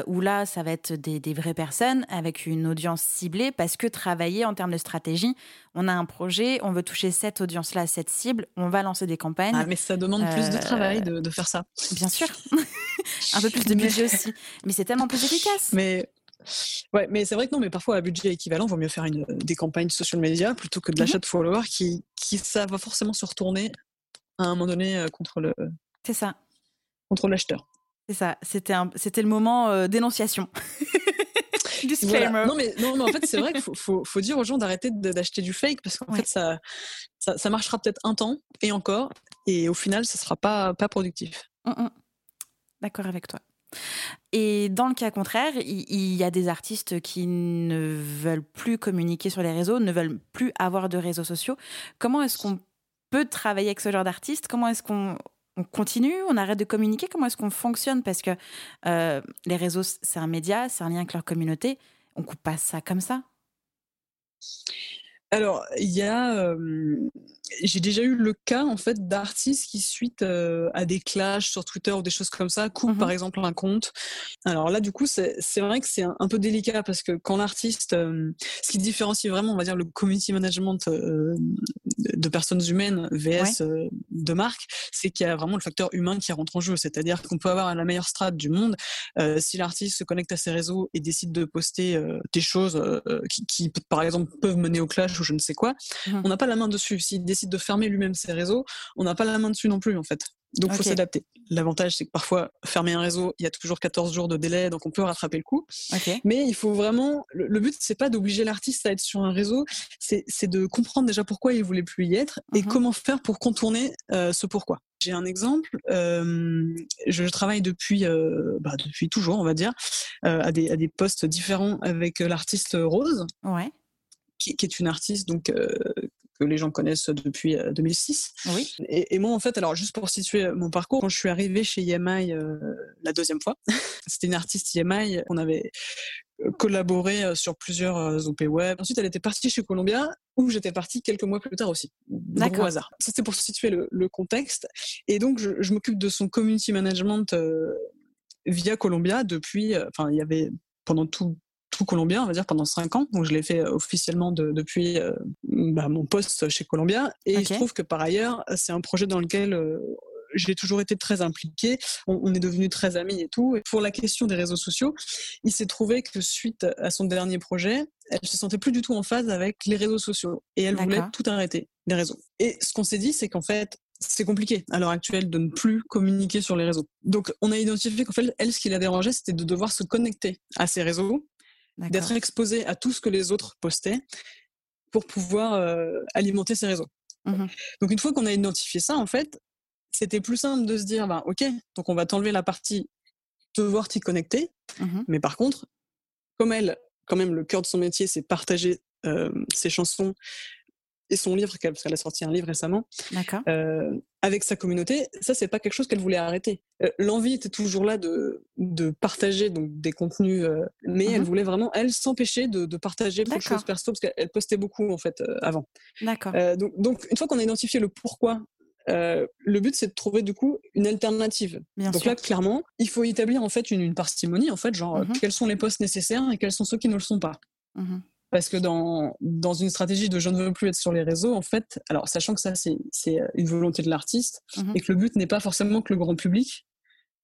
où là, ça va être des, des, vraies personnes avec une audience ciblée, parce que travailler en termes de stratégie, on a un projet, on veut toucher cette audience-là, cette cible, on va lancer des campagnes. Ah, mais ça demande plus de travail de, de faire ça. Bien sûr. un peu plus de budget aussi. Mais c'est tellement plus efficace. Mais Ouais, mais c'est vrai que non, mais parfois à budget équivalent, il vaut mieux faire une, des campagnes social media plutôt que de l'achat mhm. de followers qui, qui, ça va forcément se retourner à un moment donné euh, contre le. C'est ça. Contre l'acheteur. C'est ça. C'était c'était le moment euh, dénonciation. Disclaimer. Non, mais, non, mais en fait, c'est vrai qu'il faut, faut, faut, dire aux gens d'arrêter d'acheter du fake parce qu'en fait, ça, ça, ça marchera peut-être un temps et encore, et au final, ça sera pas, pas productif. Mm, mm. D'accord avec toi. Et dans le cas contraire, il y a des artistes qui ne veulent plus communiquer sur les réseaux, ne veulent plus avoir de réseaux sociaux. Comment est-ce qu'on peut travailler avec ce genre d'artistes? Comment est-ce qu'on continue, on arrête de communiquer? Comment est-ce qu'on fonctionne? Parce que euh, les réseaux, c'est un média, c'est un lien avec leur communauté. On coupe pas ça comme ça? Alors, il y a, j'ai déjà eu le cas en fait d'artistes qui suite à des clashs sur Twitter ou des choses comme ça coupent mmh par exemple un compte. Alors là, du coup, c'est vrai que c'est un, peu délicat parce que quand l'artiste, ce qui différencie vraiment, on va dire le community management de personnes humaines vs de marques, c'est qu'il y a vraiment le facteur humain qui rentre en jeu. C'est-à-dire qu'on peut avoir la meilleure strate du monde si l'artiste se connecte à ses réseaux et décide de poster des choses qui, qui, par exemple, peuvent mener au clash ou je ne sais quoi, mmh. on n'a pas la main dessus. S'il décide de fermer lui-même ses réseaux, on n'a pas la main dessus non plus, en fait. Donc, il faut s'adapter. L'avantage, c'est que parfois, fermer un réseau, il y a toujours 14 jours de délai, donc on peut rattraper le coup. Mais il faut vraiment. Le, but, c'est pas d'obliger l'artiste à être sur un réseau, c'est de comprendre déjà pourquoi il voulait plus y être et mhm. comment faire pour contourner euh, ce pourquoi. J'ai un exemple. Euh, je travaille depuis, euh, bah, depuis toujours, on va dire, à, des, à des postes différents avec l'artiste Rose. Ouais. Qui, qui, est une artiste donc que les gens connaissent depuis 2006. Euh, oui. Et, moi, en fait, alors juste pour situer mon parcours, quand je suis arrivée chez EMI euh, la deuxième fois, c'était une artiste EMI, on avait euh, collaboré sur plusieurs OP web. Ensuite, elle était partie chez Columbia, où j'étais partie quelques mois plus tard aussi. Au hasard. C'était pour situer le, contexte. Et donc, je, m'occupe de son community management via Columbia depuis, enfin, il y avait pendant tout, tout Columbia, on va dire, pendant cinq ans. Donc, je l'ai fait euh, officiellement depuis euh, bah, mon poste chez Columbia. Et il se trouve que par ailleurs, c'est un projet dans lequel euh, j'ai toujours été très impliquée. On, est devenus très amis et tout. Et pour la question des réseaux sociaux, il s'est trouvé que suite à son dernier projet, elle se sentait plus du tout en phase avec les réseaux sociaux et elle voulait tout arrêter, les réseaux. Et ce qu'on s'est dit, c'est qu'en fait, c'est compliqué à l'heure actuelle de ne plus communiquer sur les réseaux. Donc, on a identifié qu'en fait, elle, ce qui la dérangeait, c'était de devoir se connecter à ces réseaux d'être exposé à tout ce que les autres postaient pour pouvoir euh, alimenter ces réseaux. Mmh donc une fois qu'on a identifié ça, en fait, c'était plus simple de se dire, ben, ok, donc on va t'enlever la partie devoir t'y connecter, mmh mais par contre, comme elle, quand même, le cœur de son métier, c'est partager euh, ses chansons et son livre, parce qu'elle a sorti un livre récemment, euh, avec sa communauté, ça, c'est pas quelque chose qu'elle voulait arrêter. Euh, l'envie était toujours là de, de partager donc, des contenus, euh, mais elle mmh voulait vraiment, elle, s'empêcher de, de, partager beaucoup de choses perso, parce qu'elle postait beaucoup, en fait, avant. D'accord. donc, donc, une fois qu'on a identifié le pourquoi le but c'est de trouver du coup une alternative. Donc là clairement, il faut établir en fait une, une parcimonie en fait, genre mmh quels sont les postes nécessaires et quels sont ceux qui ne le sont pas. Mmh parce que dans, dans une stratégie de je ne veux plus être sur les réseaux, en fait, alors sachant que ça, c'est une volonté de l'artiste, mmh et que le but n'est pas forcément que le grand public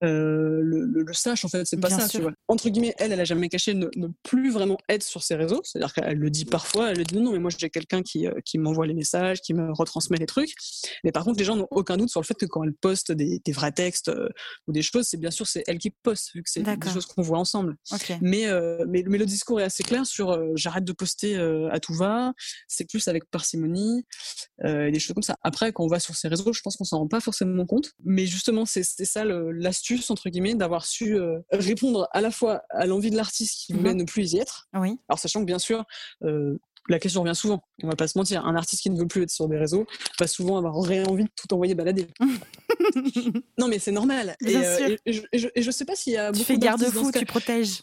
euh, le, le, sache en fait c'est pas ça tu vois. Entre guillemets elle elle a jamais caché ne, ne plus vraiment être sur ses réseaux. C'est à dire qu'elle le dit parfois elle le dit non mais moi j'ai quelqu'un qui, euh, qui m'envoie les messages qui me retransmet les trucs. Mais par contre les gens n'ont aucun doute sur le fait que quand elle poste des, des vrais textes euh, ou des choses c'est bien sûr c'est elle qui poste vu que c'est des choses qu'on voit ensemble. Mais, mais, mais le discours est assez clair sur j'arrête de poster à tout va c'est plus avec parcimonie des choses comme ça. Après quand on va sur ses réseaux je pense qu'on s'en rend pas forcément compte. Mais justement c'est ça l'astuce entre guillemets, d'avoir su euh, répondre à la fois à l'envie de l'artiste qui voulait mhm. ne plus y être. Oui. Alors, sachant que bien sûr, euh, la question revient souvent, on va pas se mentir, un artiste qui ne veut plus être sur des réseaux va souvent avoir envie de tout envoyer balader. non, mais c'est normal. Bien et, euh, et, je, et, je, sais pas s'il y a tu fais garde-fou, tu protèges.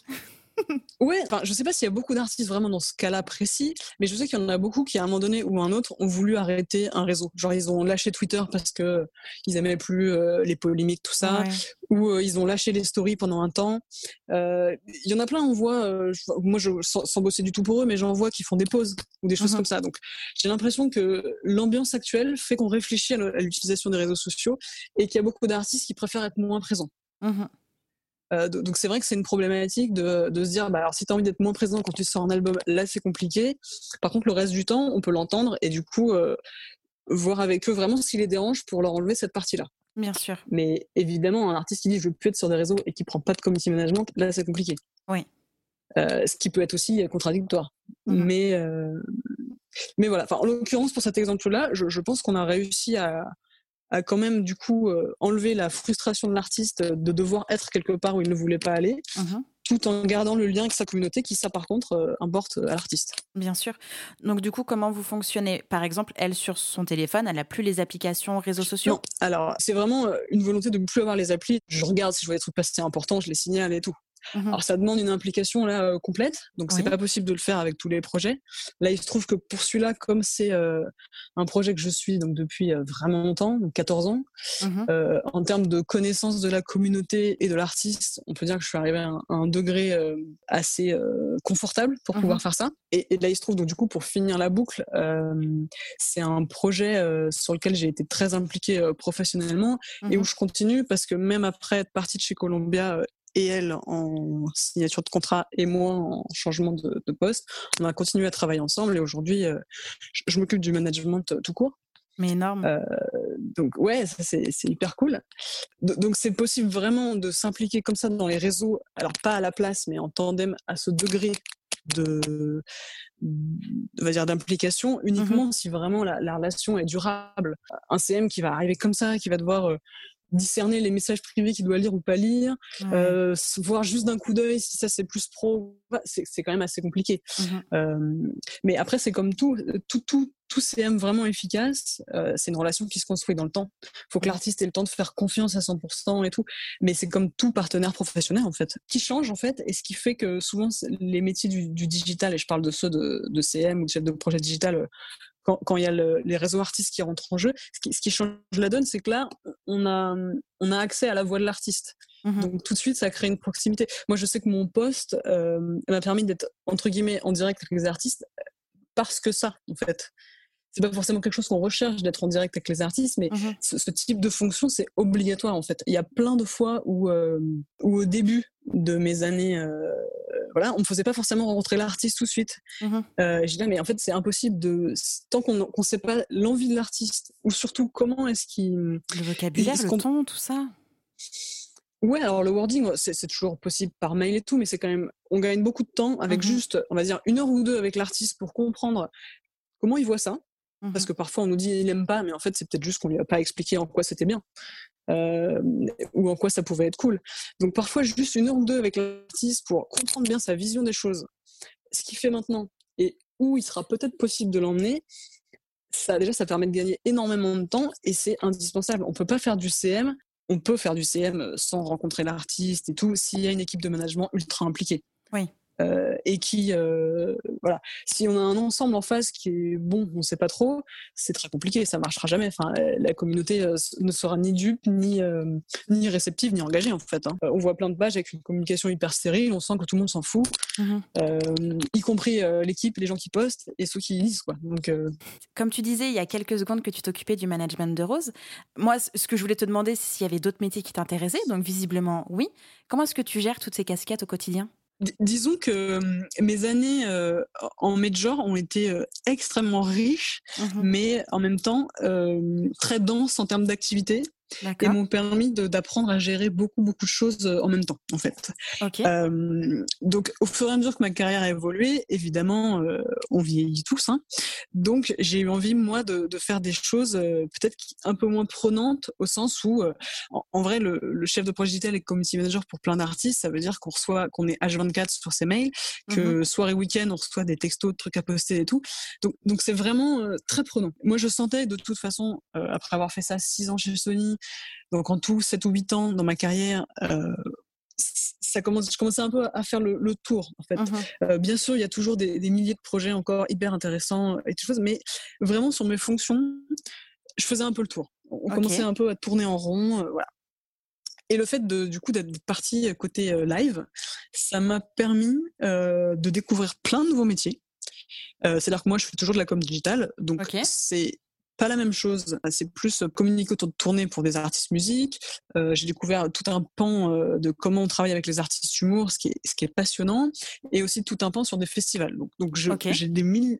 Ouais, enfin, je sais pas s'il y a beaucoup d'artistes vraiment dans ce cas-là précis, mais je sais qu'il y en a beaucoup qui, à un moment donné ou un autre, ont voulu arrêter un réseau. Genre, ils ont lâché Twitter parce que ils aimaient plus euh, les polémiques, tout ça, ou euh, ils ont lâché les stories pendant un temps. Euh, il y en a plein, on voit, moi, je, sans, bosser du tout pour eux, mais j'en vois qui font des pauses ou des choses uh-huh. comme ça. Donc, j'ai l'impression que l'ambiance actuelle fait qu'on réfléchit à l'utilisation des réseaux sociaux et qu'il y a beaucoup d'artistes qui préfèrent être moins présents. Uh-huh. Euh, donc c'est vrai que c'est une problématique de, de se dire, bah, alors si tu as envie d'être moins présent quand tu sors un album, là c'est compliqué. Par contre, le reste du temps, on peut l'entendre et du coup, euh, voir avec eux vraiment ce qui les dérange pour leur enlever cette partie-là. Bien sûr. Mais évidemment, un artiste qui dit je veux plus être sur des réseaux et qui prend pas de community management, là c'est compliqué. Oui. Euh, ce qui peut être aussi contradictoire. Mmh. Mais, mais voilà, en l'occurrence, pour cet exemple-là, je, je pense qu'on a réussi à, a quand même du coup euh, enlevé la frustration de l'artiste de devoir être quelque part où il ne voulait pas aller. Mhm. tout en gardant le lien avec sa communauté qui, ça, par contre, euh, importe à l'artiste. Bien sûr. Donc, du coup, comment vous fonctionnez? Par exemple, elle, sur son téléphone, elle n'a plus les applications réseaux sociaux? Non. Alors, c'est vraiment euh, une volonté de ne plus avoir les applis. Je regarde si je vois des trucs passer importants, je les signale et tout. Mmh Alors ça demande une implication là euh, complète, donc c'est pas possible de le faire avec tous les projets. Là, il se trouve que pour celui-là, comme c'est euh, un projet que je suis donc depuis euh, vraiment longtemps, donc 14 ans, mmh en termes de connaissance de la communauté et de l'artiste, on peut dire que je suis arrivée à un, degré assez confortable pour pouvoir mmh faire ça. Et, là, il se trouve donc du coup pour finir la boucle, c'est un projet sur lequel j'ai été très impliquée professionnellement et où je continue parce que même après être partie de chez Columbia et elle en signature de contrat et moi en changement de, poste. On a continué à travailler ensemble et aujourd'hui, euh, je, m'occupe du management tout court. Mais énorme. Euh, donc ouais, c'est hyper cool. donc c'est possible vraiment de s'impliquer comme ça dans les réseaux, alors pas à la place, mais en tandem à ce degré de, va dire d'implication uniquement mmh si vraiment la, la, relation est durable. Un CM qui va arriver comme ça, qui va devoir discerner les messages privés qu'il doit lire ou pas lire, euh, voir juste d'un coup d'œil si ça c'est plus pro, c'est quand même assez compliqué. Mmh euh, mais après, c'est comme tout, tout, tout, tout CM vraiment efficace, euh, c'est une relation qui se construit dans le temps. Il faut que l'artiste ait le temps de faire confiance à 100% et tout. Mais c'est comme tout partenaire professionnel, en fait, qui change, en fait, et ce qui fait que souvent, les métiers du, digital, et je parle de ceux de, de CM ou de chef de projet digital quand, il y a les réseaux artistes qui rentrent en jeu, ce qui, change la donne, c'est que là, on a, on a accès à la voix de l'artiste. Mmh Donc tout de suite, ça crée une proximité. Moi, je sais que mon poste euh, m'a permis d'être entre guillemets en direct avec les artistes parce que ça, en fait. C'est pas forcément quelque chose qu'on recherche d'être en direct avec les artistes, mais mmh ce, type de fonction, c'est obligatoire en fait. Il y a plein de fois où, euh, où au début de mes années euh, voilà, on ne faisait pas forcément rencontrer l'artiste tout de suite. Mmh euh, j'ai dit, mais en fait, c'est impossible de. Tant qu'on ne sait pas l'envie de l'artiste, ou surtout comment est-ce qu'il. Le vocabulaire, le ton, tout ça Ouais, alors le wording, c'est toujours possible par mail et tout, mais c'est quand même. On gagne beaucoup de temps avec mmh juste, on va dire, une heure ou deux avec l'artiste pour comprendre comment il voit ça. Parce mmh que parfois on nous dit il n'aime pas, mais en fait c'est peut-être juste qu'on lui a pas expliqué en quoi c'était bien. Euh, ou en quoi ça pouvait être cool. Donc parfois juste une heure ou deux avec l'artiste pour comprendre bien sa vision des choses, ce qu'il fait maintenant et où il sera peut-être possible de l'emmener. Ça déjà ça permet de gagner énormément de temps et c'est indispensable. On peut pas faire du CM, on peut faire du CM sans rencontrer l'artiste et tout s'il y a une équipe de management ultra impliquée. Oui. Euh, et qui, euh, voilà, si on a un ensemble en face qui est bon, on ne sait pas trop, c'est très compliqué, ça marchera jamais. Enfin, la communauté euh, ne sera ni dupe, ni, ni réceptive, ni engagée en fait. Hein. on voit plein de pages avec une communication hyper stérile, on sent que tout le monde s'en fout, mmh y compris l'équipe, les gens qui postent et ceux qui lisent. Quoi. Donc, Comme tu disais il y a quelques secondes que tu t'occupais du management de Rose, moi, ce que je voulais te demander, c'est s'il y avait d'autres métiers qui t'intéressaient. Donc visiblement, oui. Comment est-ce que tu gères toutes ces casquettes au quotidien? Disons que mes années en major ont été extrêmement riches, mmh mais en même temps très denses en termes d'activité et m'ont permis d'apprendre à gérer beaucoup beaucoup de choses euh, en même temps en fait. Euh, donc au fur et à mesure que ma carrière a évolué, évidemment euh, on vieillit tous, hein. donc j'ai eu envie moi de, de faire des choses euh, peut-être un peu moins prenantes au sens où en, vrai le, le, chef de projet digital et community manager pour plein d'artistes, ça veut dire qu'on reçoit qu'on est H24 sur ses mails, que mmh soir et week-end on reçoit des textos, de trucs à poster et tout. Donc donc c'est vraiment très prenant. Moi je sentais de toute façon après avoir fait ça six ans chez Sony donc en tout, 7 ou 8 ans dans ma carrière, euh, ça commence, je commençais un peu à faire le, tour en fait. Mmh euh, bien sûr, il y a toujours des, milliers de projets encore hyper intéressants et tout mais vraiment sur mes fonctions, je faisais un peu le tour. On commençait un peu à tourner en rond, euh, voilà. Et le fait de, du coup d'être partie côté live, ça m'a permis de découvrir plein de nouveaux métiers. C'est-à-dire que moi, je fais toujours de la com digitale, donc c'est pas la même chose. C'est plus communiquer autour de tournées pour des artistes musique. Euh, j'ai découvert tout un pan euh, de comment on travaille avec les artistes humour, ce qui est, ce qui est passionnant, et aussi tout un pan sur des festivals. Donc, donc j'ai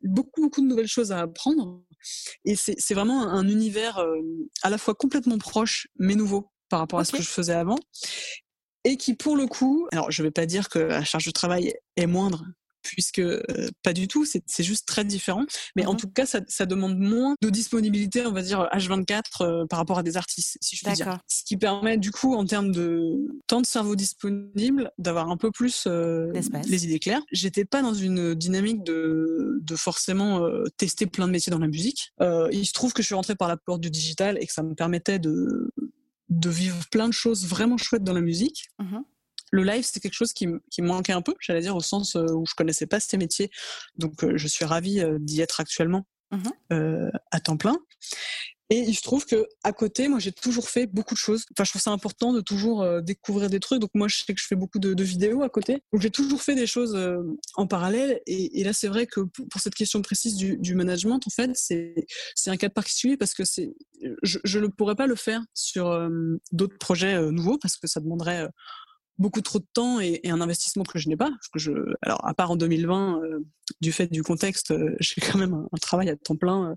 beaucoup, beaucoup de nouvelles choses à apprendre. Et c'est vraiment un univers euh, à la fois complètement proche, mais nouveau par rapport à ce que je faisais avant. Et qui, pour le coup, alors je vais pas dire que la charge de travail est moindre, puisque euh, pas du tout, c'est juste très différent. Mais en mmh tout cas, ça, ça, demande moins de disponibilité, on va dire H24 euh, par rapport à des artistes, si je puis dire. Ce qui permet du coup, en termes de temps de cerveau disponible, d'avoir un peu plus euh, les idées claires. J'étais pas dans une dynamique de, de forcément tester plein de métiers dans la musique. il se trouve que je suis rentrée par la porte du digital et que ça me permettait de de vivre plein de choses vraiment chouettes dans la musique. Mmh le live, c'est quelque chose qui, me manquait un peu, j'allais dire, au sens euh, où je connaissais pas ces métiers. Donc, euh, je suis ravie euh, d'y être actuellement mmh à temps plein. Et il se trouve que à côté, moi, j'ai toujours fait beaucoup de choses. Enfin, je trouve ça important de toujours découvrir des trucs. Donc, moi, je sais que je fais beaucoup de, vidéos à côté. Donc, j'ai toujours fait des choses en parallèle. Et, là, c'est vrai que pour, cette question précise du, management, en fait, c'est un cas particulier parce que c'est je ne pourrais pas le faire sur d'autres projets nouveaux parce que ça demanderait beaucoup trop de temps et, un investissement que je n'ai pas. que je, alors, à part en 2020, euh, du fait du contexte, euh, j'ai quand même un, travail à temps plein euh,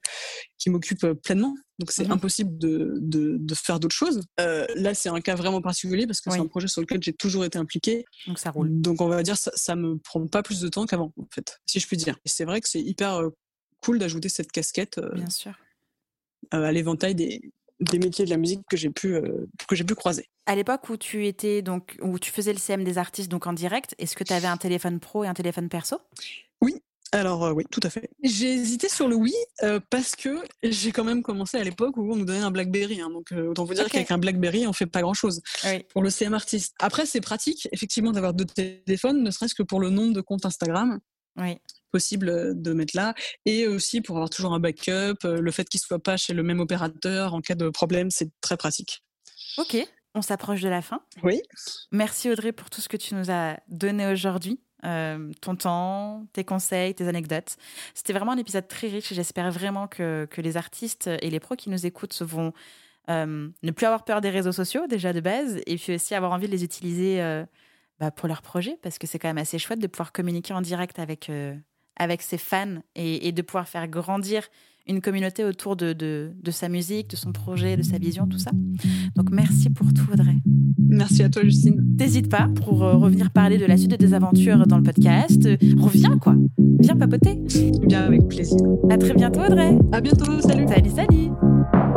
qui m'occupe pleinement. Donc, c'est mmh impossible de, de, de faire d'autres choses. là, c'est un cas vraiment particulier parce que c'est un projet sur lequel j'ai toujours été impliquée. Donc, ça roule. Donc, on va dire, ça, ça me prend pas plus de temps qu'avant, en fait, si je puis dire. Et c'est vrai que c'est hyper cool d'ajouter cette casquette. Bien sûr. à l'éventail des, des métiers de la musique que j'ai pu que j'ai pu croiser. À l'époque où tu étais donc où tu faisais le CM des artistes donc en direct, est-ce que tu avais un téléphone pro et un téléphone perso? Oui. Alors euh, oui, tout à fait. J'ai hésité sur le oui euh, parce que j'ai quand même commencé à l'époque où on nous donnait un BlackBerry. Hein, donc euh, autant vous dire qu'avec un BlackBerry, on fait pas grand-chose pour le CM artiste. Après, c'est pratique effectivement d'avoir deux téléphones, ne serait-ce que pour le nombre de comptes Instagram. Oui possible de mettre là et aussi pour avoir toujours un backup le fait qu'il soit pas chez le même opérateur en cas de problème c'est très pratique ok on s'approche de la fin. Oui. Merci Audrey pour tout ce que tu nous as donné aujourd'hui. Euh, ton temps, tes conseils, tes anecdotes. C'était vraiment un épisode très riche et j'espère vraiment que, les artistes et les pros qui nous écoutent vont euh, ne plus avoir peur des réseaux sociaux déjà de base et puis aussi avoir envie de les utiliser euh, bah, pour leurs projets parce que c'est quand même assez chouette de pouvoir communiquer en direct avec, avec ses fans et, et, de pouvoir faire grandir une communauté autour de, de, sa musique, de son projet, de sa vision, tout ça. Donc merci pour tout, Audrey. Merci à toi, Justine. N'hésite pas pour euh, revenir parler de la suite de tes aventures dans le podcast. reviens, quoi. Viens papoter. Bien, avec plaisir. À très bientôt, Audrey. À bientôt. Salut. Salut, salut.